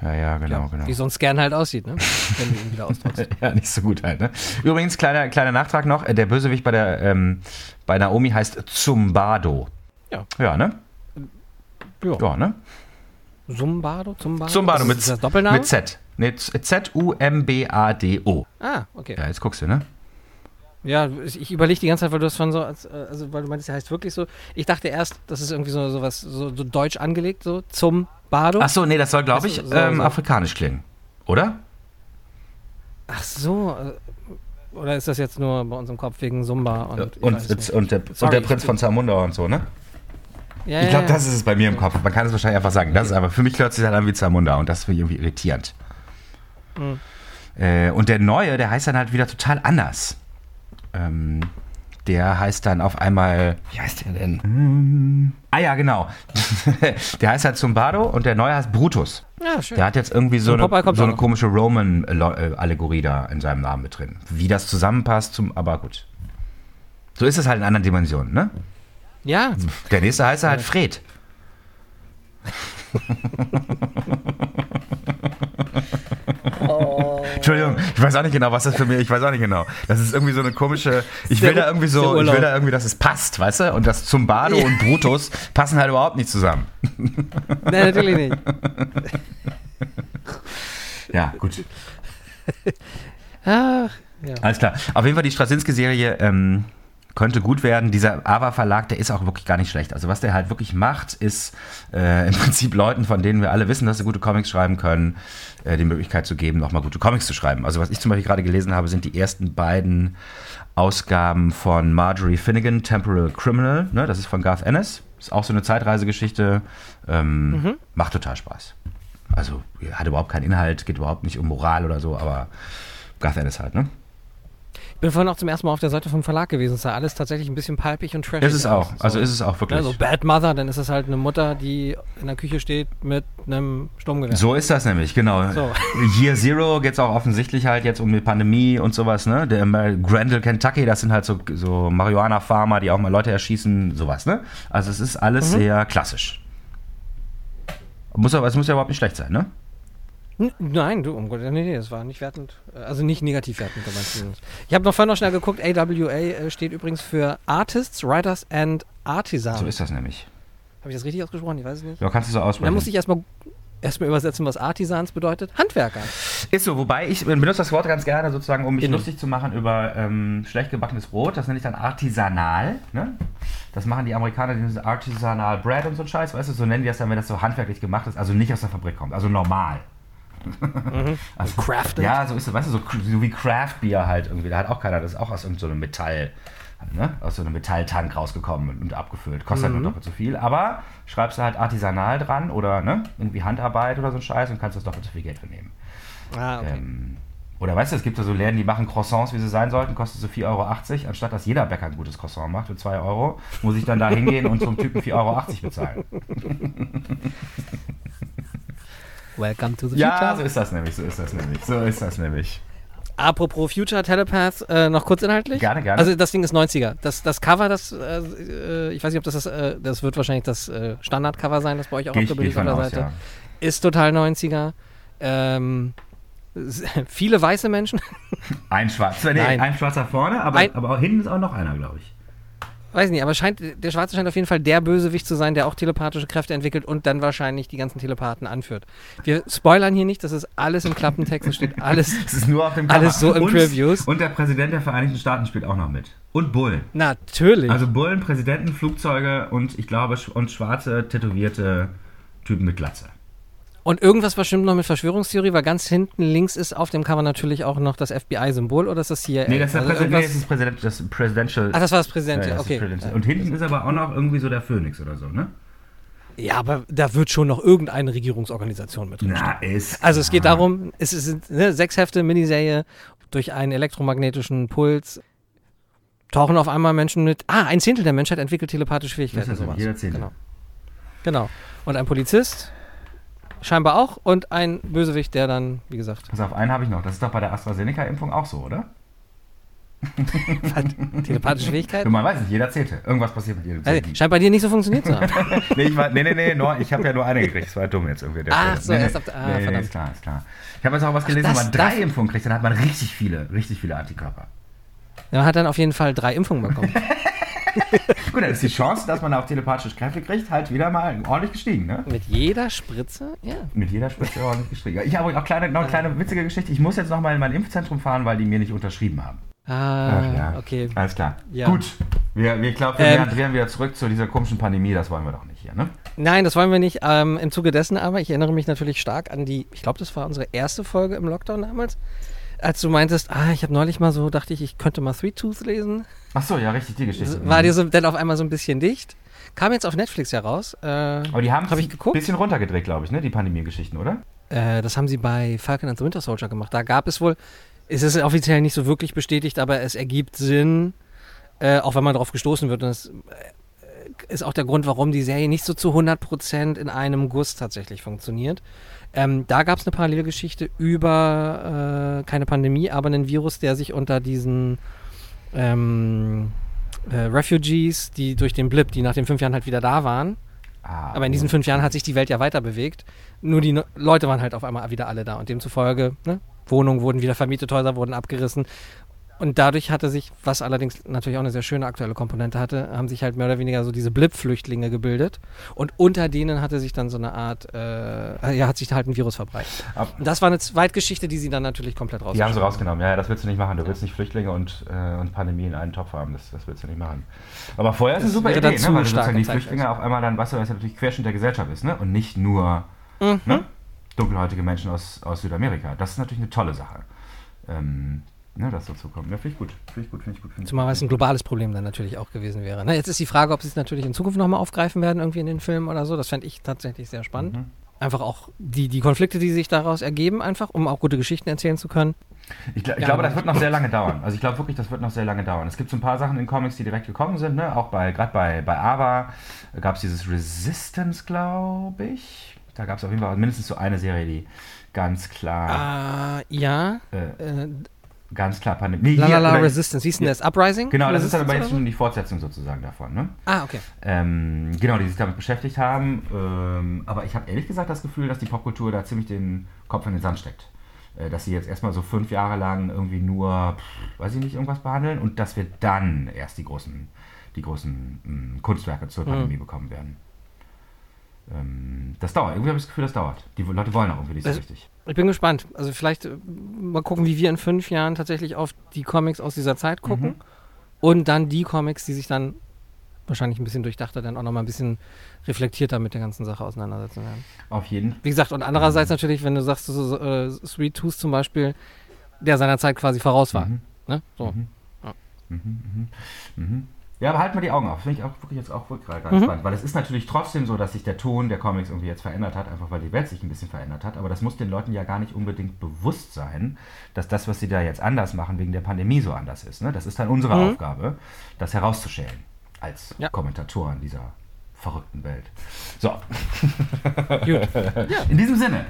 ja, ja, genau, ja, genau. wie so ein Scan halt aussieht, ne? wenn du ihn wieder ausdruckst. Ja, nicht so gut halt, ne? Übrigens, kleiner, kleiner Nachtrag noch, der Bösewicht bei der ähm, bei Naomi heißt Zumbado. Ja. Ja, ne? Ja. Ja, ne? Zumbado? Zumbado? Zumbado mit, ist das Doppelname? mit Z. Ne, Z-U-M-B-A-D-O. Ah, okay. Ja, jetzt guckst du, ne? Ja, ich überlege die ganze Zeit, weil du das von so, äh, also weil du meinst, der heißt wirklich so. Ich dachte erst, das ist irgendwie so, so was, so, so deutsch angelegt, so zum Bado. Ach so, nee, das soll, glaube ich, so- ähm, so. afrikanisch klingen. Oder? Ach so. äh, Oder ist das jetzt nur bei uns im Kopf wegen Zumba? Und, Und, und, der, und der Prinz von Zamunda und so, ne? ja, Ich glaube, das ist es bei mir im Kopf. Man kann es wahrscheinlich einfach sagen. Das ist aber für mich hört sich halt an wie Zamunda und das finde ich irgendwie irritierend. Mhm. Äh, und der neue, der heißt dann halt wieder total anders. Ähm, der heißt dann auf einmal, wie heißt der denn? Hm, ah ja, genau. der heißt halt Zumbado und der neue heißt Brutus. Ja, schön. Der hat jetzt irgendwie so eine, so eine komische Roman-Allegorie da in seinem Namen mit drin. Wie das zusammenpasst, zum, aber gut. So ist es halt in anderen Dimensionen, ne? Ja, Der nächste heißt halt Fred. Entschuldigung, ich weiß auch nicht genau, was das für mich, ich weiß auch nicht genau. Das ist irgendwie so eine komische, ich will da irgendwie so, ich will da irgendwie, dass es passt, weißt du? Und das Zumbado Ja. und Brutus passen halt überhaupt nicht zusammen. nein, natürlich nicht. Ja, gut. Ach, ja. Alles klar. Auf jeden Fall die Straczynski-Serie ähm, könnte gut werden. Dieser Ava-Verlag, der ist auch wirklich gar nicht schlecht. Also was der halt wirklich macht, ist äh, im Prinzip Leuten, von denen wir alle wissen, dass sie gute Comics schreiben können, äh, die Möglichkeit zu geben, nochmal gute Comics zu schreiben. Also was ich zum Beispiel gerade gelesen habe, sind die ersten beiden Ausgaben von Marjorie Finnegan, Temporal Criminal. Ne? Das ist von Garth Ennis. Ist auch so eine Zeitreisegeschichte. Ähm, Macht total Spaß. Also hat überhaupt keinen Inhalt, geht überhaupt nicht um Moral oder so, aber Garth Ennis halt, ne? Bin vorhin auch zum ersten Mal auf der Seite vom Verlag gewesen. Es sah alles tatsächlich ein bisschen palpig und trashig Ist es auch. Also So. ist es auch wirklich. Ja, so Bad Mother, dann ist es halt eine Mutter, die in der Küche steht mit einem Sturmgewehr. So ist das nämlich, genau. So. Year Zero geht es auch offensichtlich halt jetzt um die Pandemie und sowas, ne? Der Grendel, Kentucky, das sind halt so, so Marihuana-Farmer, die auch mal Leute erschießen, sowas, ne? Also es ist alles Mhm. sehr klassisch. Muss aber, es muss ja überhaupt nicht schlecht sein, ne? Nein, du, um Gott, nee, nee, das war nicht wertend, also nicht negativ wertend. Ich habe noch vorhin noch schnell geguckt, AWA äh, steht übrigens für Artists, Writers and Artisans. So ist das nämlich. Habe ich das richtig ausgesprochen? Ich weiß es nicht. Ja, kannst du so Und dann aussprechen. musste ich erstmal erstmal übersetzen, was Artisans bedeutet. Handwerker. Ist so, wobei ich benutze das Wort ganz gerne sozusagen, um mich Innen. lustig zu machen über ähm, schlecht gebackenes Brot. Das nenne ich dann artisanal. Ne? Das machen die Amerikaner, die nennen das artisanal bread und so ein Scheiß, weißt du, so nennen die das dann, wenn das so handwerklich gemacht ist, also nicht aus der Fabrik kommt, also normal. Also, Crafted. Ja, so ist es, weißt du, so, so wie Craft Beer halt irgendwie. Da hat auch keiner, das ist auch aus irgendeinem so einem Metall, ne? aus so einem Metalltank rausgekommen und, abgefüllt. Kostet halt nur doppelt so viel, aber schreibst du halt artisanal dran oder ne? irgendwie Handarbeit oder so ein Scheiß und kannst das doppelt so viel Geld für nehmen. Ah, okay. Ähm, oder weißt du, es gibt ja so Läden, die machen Croissants, wie sie sein sollten, kostet so 4,80 Euro. Anstatt dass jeder Bäcker ein gutes Croissant macht für 2 Euro, muss ich dann da hingehen und so einem Typen 4,80 Euro bezahlen. Welcome to the Ja, future. so ist das nämlich, so ist das nämlich, so ist das nämlich. Apropos Future Telepath, äh, noch kurz inhaltlich. Gerne, gerne. Also das Ding ist 90er. Das, das Cover, das, äh, äh, ich weiß nicht, ob das das, äh, das wird wahrscheinlich das äh, Standardcover sein, das bei euch auch Geh auf der aus, ja. Ist total 90er. Ähm, viele weiße Menschen. Ein schwarzer, nee, Nein. ein schwarzer vorne, aber, Ein- aber auch hinten ist auch noch einer, glaube ich. Weiß nicht, aber scheint, der Schwarze scheint auf jeden Fall der Bösewicht zu sein, der auch telepathische Kräfte entwickelt und dann wahrscheinlich die ganzen Telepathen anführt. Wir spoilern hier nicht, das ist alles im Klappentext, es steht alles. Es ist nur auf dem Alles so im und, Previews. Und der Präsident der Vereinigten Staaten spielt auch noch mit. Und Bullen. Natürlich. Also Bullen, Präsidenten, Flugzeuge und ich glaube sch- und schwarze tätowierte Typen mit Glatze. Und irgendwas war stimmt noch mit Verschwörungstheorie, weil ganz hinten links ist auf dem Cover natürlich auch noch das FBI-Symbol oder ist das hier? Nee, das ist, der also Präsident, nee, das ist Präsident, das Presidential. Ach, das war das Präsident, Ja, das ist okay. Presidential. Und hinten ist aber auch noch irgendwie so der Phönix oder so, ne? Ja, aber da wird schon noch irgendeine Regierungsorganisation mit drin. Na, ist. Also es geht darum, es sind ne, sechs Hefte, Miniserie, durch einen elektromagnetischen Puls tauchen auf einmal Menschen mit, ah, ein Zehntel der Menschheit entwickelt telepathische Fähigkeiten. Das ist das, sowas. jeder Zehntel. Genau. genau. Und ein Polizist scheinbar auch. Und ein Bösewicht, der dann, wie gesagt, Pass auf, einen habe ich noch. Das ist doch bei der AstraZeneca-Impfung auch so, oder? telepathische Fähigkeiten. Man weiß nicht, jeder zählte. Irgendwas passiert mit jedem Also, scheint bei dir nicht so funktioniert zu haben. nee, ich war, nee, nee, nee, nur, ich habe ja nur eine gekriegt. Das war dumm jetzt irgendwie. Der Ach Fehler. so, nee, erst nee, ab der- ah, nee, verdammt. ist klar, ist klar. Ich habe jetzt auch was gelesen, das wenn man drei darf- Impfungen kriegt, dann hat man richtig viele, richtig viele Antikörper. Man hat dann auf jeden Fall drei Impfungen bekommen. Gut, dann ist die Chance, dass man auch telepathische Kräfte kriegt, halt wieder mal ordentlich gestiegen, ne? Mit jeder Spritze, ja. Mit jeder Spitze ordentlich gestiegen. Ich habe auch kleine, noch eine kleine witzige Geschichte. Ich muss jetzt noch mal in mein Impfzentrum fahren, weil die mir nicht unterschrieben haben. Ah, Ach ja. okay. Alles klar. Ja. Gut. Wir, wir, ich glaube, wir Ähm, drehen wieder zurück zu dieser komischen Pandemie. Das wollen wir doch nicht hier, ne? Nein, das wollen wir nicht. Ähm, Im Zuge dessen aber, ich erinnere mich natürlich stark an die, ich glaube, das war unsere erste Folge im Lockdown damals, als du meintest, ah, ich habe neulich mal so, dachte ich, ich könnte mal Sweet Tooth lesen. Ach so, ja, richtig, die Geschichte. War dir so dann auf einmal so ein bisschen dicht. Kam jetzt auf Netflix heraus. Äh, Aber die haben es Hab ein bisschen runtergedreht, glaube ich, ne? Die Pandemie-Geschichten, oder? äh, das haben sie bei Falcon and the Winter Soldier gemacht. Da gab es wohl, es ist offiziell nicht so wirklich bestätigt, aber es ergibt Sinn, äh, auch wenn man darauf gestoßen wird. Und das äh, ist auch der Grund, warum die Serie nicht so zu 100% in einem Guss tatsächlich funktioniert. Ähm, da gab es eine Parallelgeschichte über äh, keine Pandemie, aber einen Virus, der sich unter diesen ähm, äh, Refugees, die durch den Blip, die nach den fünf Jahren halt wieder da waren, Ah, aber in diesen fünf Jahren hat sich die Welt ja weiter bewegt. Nur die no Leute waren halt auf einmal wieder alle da und demzufolge, ne, Wohnungen wurden wieder vermietet, Häuser wurden abgerissen. Und dadurch hatte sich, was allerdings natürlich auch eine sehr schöne aktuelle Komponente hatte, haben sich halt mehr oder weniger so diese Blip-Flüchtlinge gebildet. Und unter denen hatte sich dann so eine Art, äh, ja, hat sich halt ein Virus verbreitet. Ab- Und das war eine Zweitgeschichte, die sie dann natürlich komplett raus. Die haben sie rausgenommen. Ja, ja, das willst du nicht machen. Du willst nicht Flüchtlinge und, äh, und Pandemie in einen Topf haben. Das, das willst du nicht machen. Aber vorher ist es Das eine super Idee, ne? weil sozusagen die. Flüchtlinge auf einmal dann, weißt du, weil es ja natürlich Querschnitt der Gesellschaft ist, ne? Und nicht nur Mhm. ne? dunkelhäutige Menschen aus, aus Südamerika. Das ist natürlich eine tolle Sache. Ähm, ne, das dazu kommt. Ja, finde ich gut. Finde ich gut, finde ich gut. Find ich Zumal gut. es ein globales Problem dann natürlich auch gewesen wäre. Ne, jetzt ist die Frage, ob sie es natürlich in Zukunft nochmal aufgreifen werden, irgendwie in den Filmen oder so. Das fände ich tatsächlich sehr spannend. Mhm. Einfach auch die, die Konflikte, die sich daraus ergeben, einfach, um auch gute Geschichten erzählen zu können. Ich, gl ich Ja, glaube, das wird noch sehr lange dauern. Also ich glaube wirklich, das wird noch sehr lange dauern. Es gibt so ein paar Sachen in Comics, die direkt gekommen sind, ne? Auch bei, gerade bei, bei Ava gab es dieses Resistance, glaube ich. Da gab es auf jeden Fall mindestens so eine Serie, die ganz klar, Ah, ja. äh, Äh, ganz klar Pandemie. Nee, La Resistance. Wie hieß denn das? Uprising? Genau, das ist Resistance aber jetzt schon die Fortsetzung sozusagen davon, ne? Ah, okay. Ähm, genau, die sich damit beschäftigt haben. Ähm, aber ich habe ehrlich gesagt das Gefühl, dass die Popkultur da ziemlich den Kopf in den Sand steckt. Äh, dass sie jetzt erstmal so fünf Jahre lang irgendwie nur, pff, weiß ich nicht, irgendwas behandeln und dass wir dann erst die großen, die großen mh, Kunstwerke zur Mhm. Pandemie bekommen werden. Ähm, das dauert. Irgendwie habe ich das Gefühl, das dauert. Die Leute wollen auch irgendwie nicht so Das- richtig. Ich bin gespannt. Also vielleicht äh, mal gucken, wie wir in fünf Jahren tatsächlich auf die Comics aus dieser Zeit gucken. Mhm. Und dann die Comics, die sich dann wahrscheinlich ein bisschen durchdachter, dann auch nochmal ein bisschen reflektierter mit der ganzen Sache auseinandersetzen werden. Auf jeden Wie gesagt, und andererseits natürlich, wenn du sagst, so, so, äh, Sweet Tooth zum Beispiel, der seiner Zeit quasi voraus war. Mhm. Ne? So. Mhm. Ja. Ja, aber halt mal die Augen auf. Finde ich auch wirklich jetzt auch wirklich gerade Mhm. spannend. Weil es ist natürlich trotzdem so, dass sich der Ton der Comics irgendwie jetzt verändert hat, einfach weil die Welt sich ein bisschen verändert hat. Aber das muss den Leuten ja gar nicht unbedingt bewusst sein, dass das, was sie da jetzt anders machen, wegen der Pandemie so anders ist. Ne? Das ist dann unsere Mhm. Aufgabe, das herauszustellen als Ja. Kommentatoren dieser verrückten Welt. So, Gut. in diesem Sinne,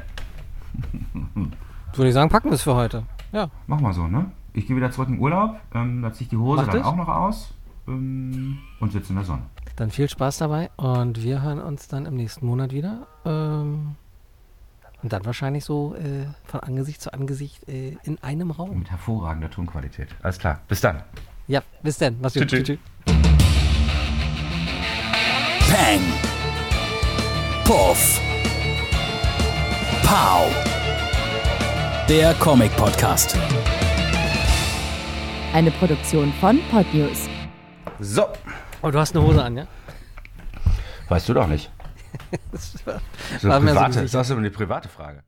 Würde ich sagen, packen wir es für heute. Ja. mach mal so, ne? Ich gehe wieder zurück in Urlaub, ähm, da ziehe ich die Hose Mach dann das. auch noch aus ähm, und sitze in der Sonne. Dann viel Spaß dabei und wir hören uns dann im nächsten Monat wieder. Ähm, und dann wahrscheinlich so äh, von Angesicht zu Angesicht äh, in einem Raum. Mit hervorragender Tonqualität. Alles klar, bis dann. Ja, bis dann. Mach's gut. Tschüss, Tschüss. Peng. Puff. Pow. Der Comic Podcast. Eine Produktion von Podnews. So. Oh, du hast eine Hose an, ja? Weißt du doch nicht. Das war- So War mir so das ist aber eine private Frage.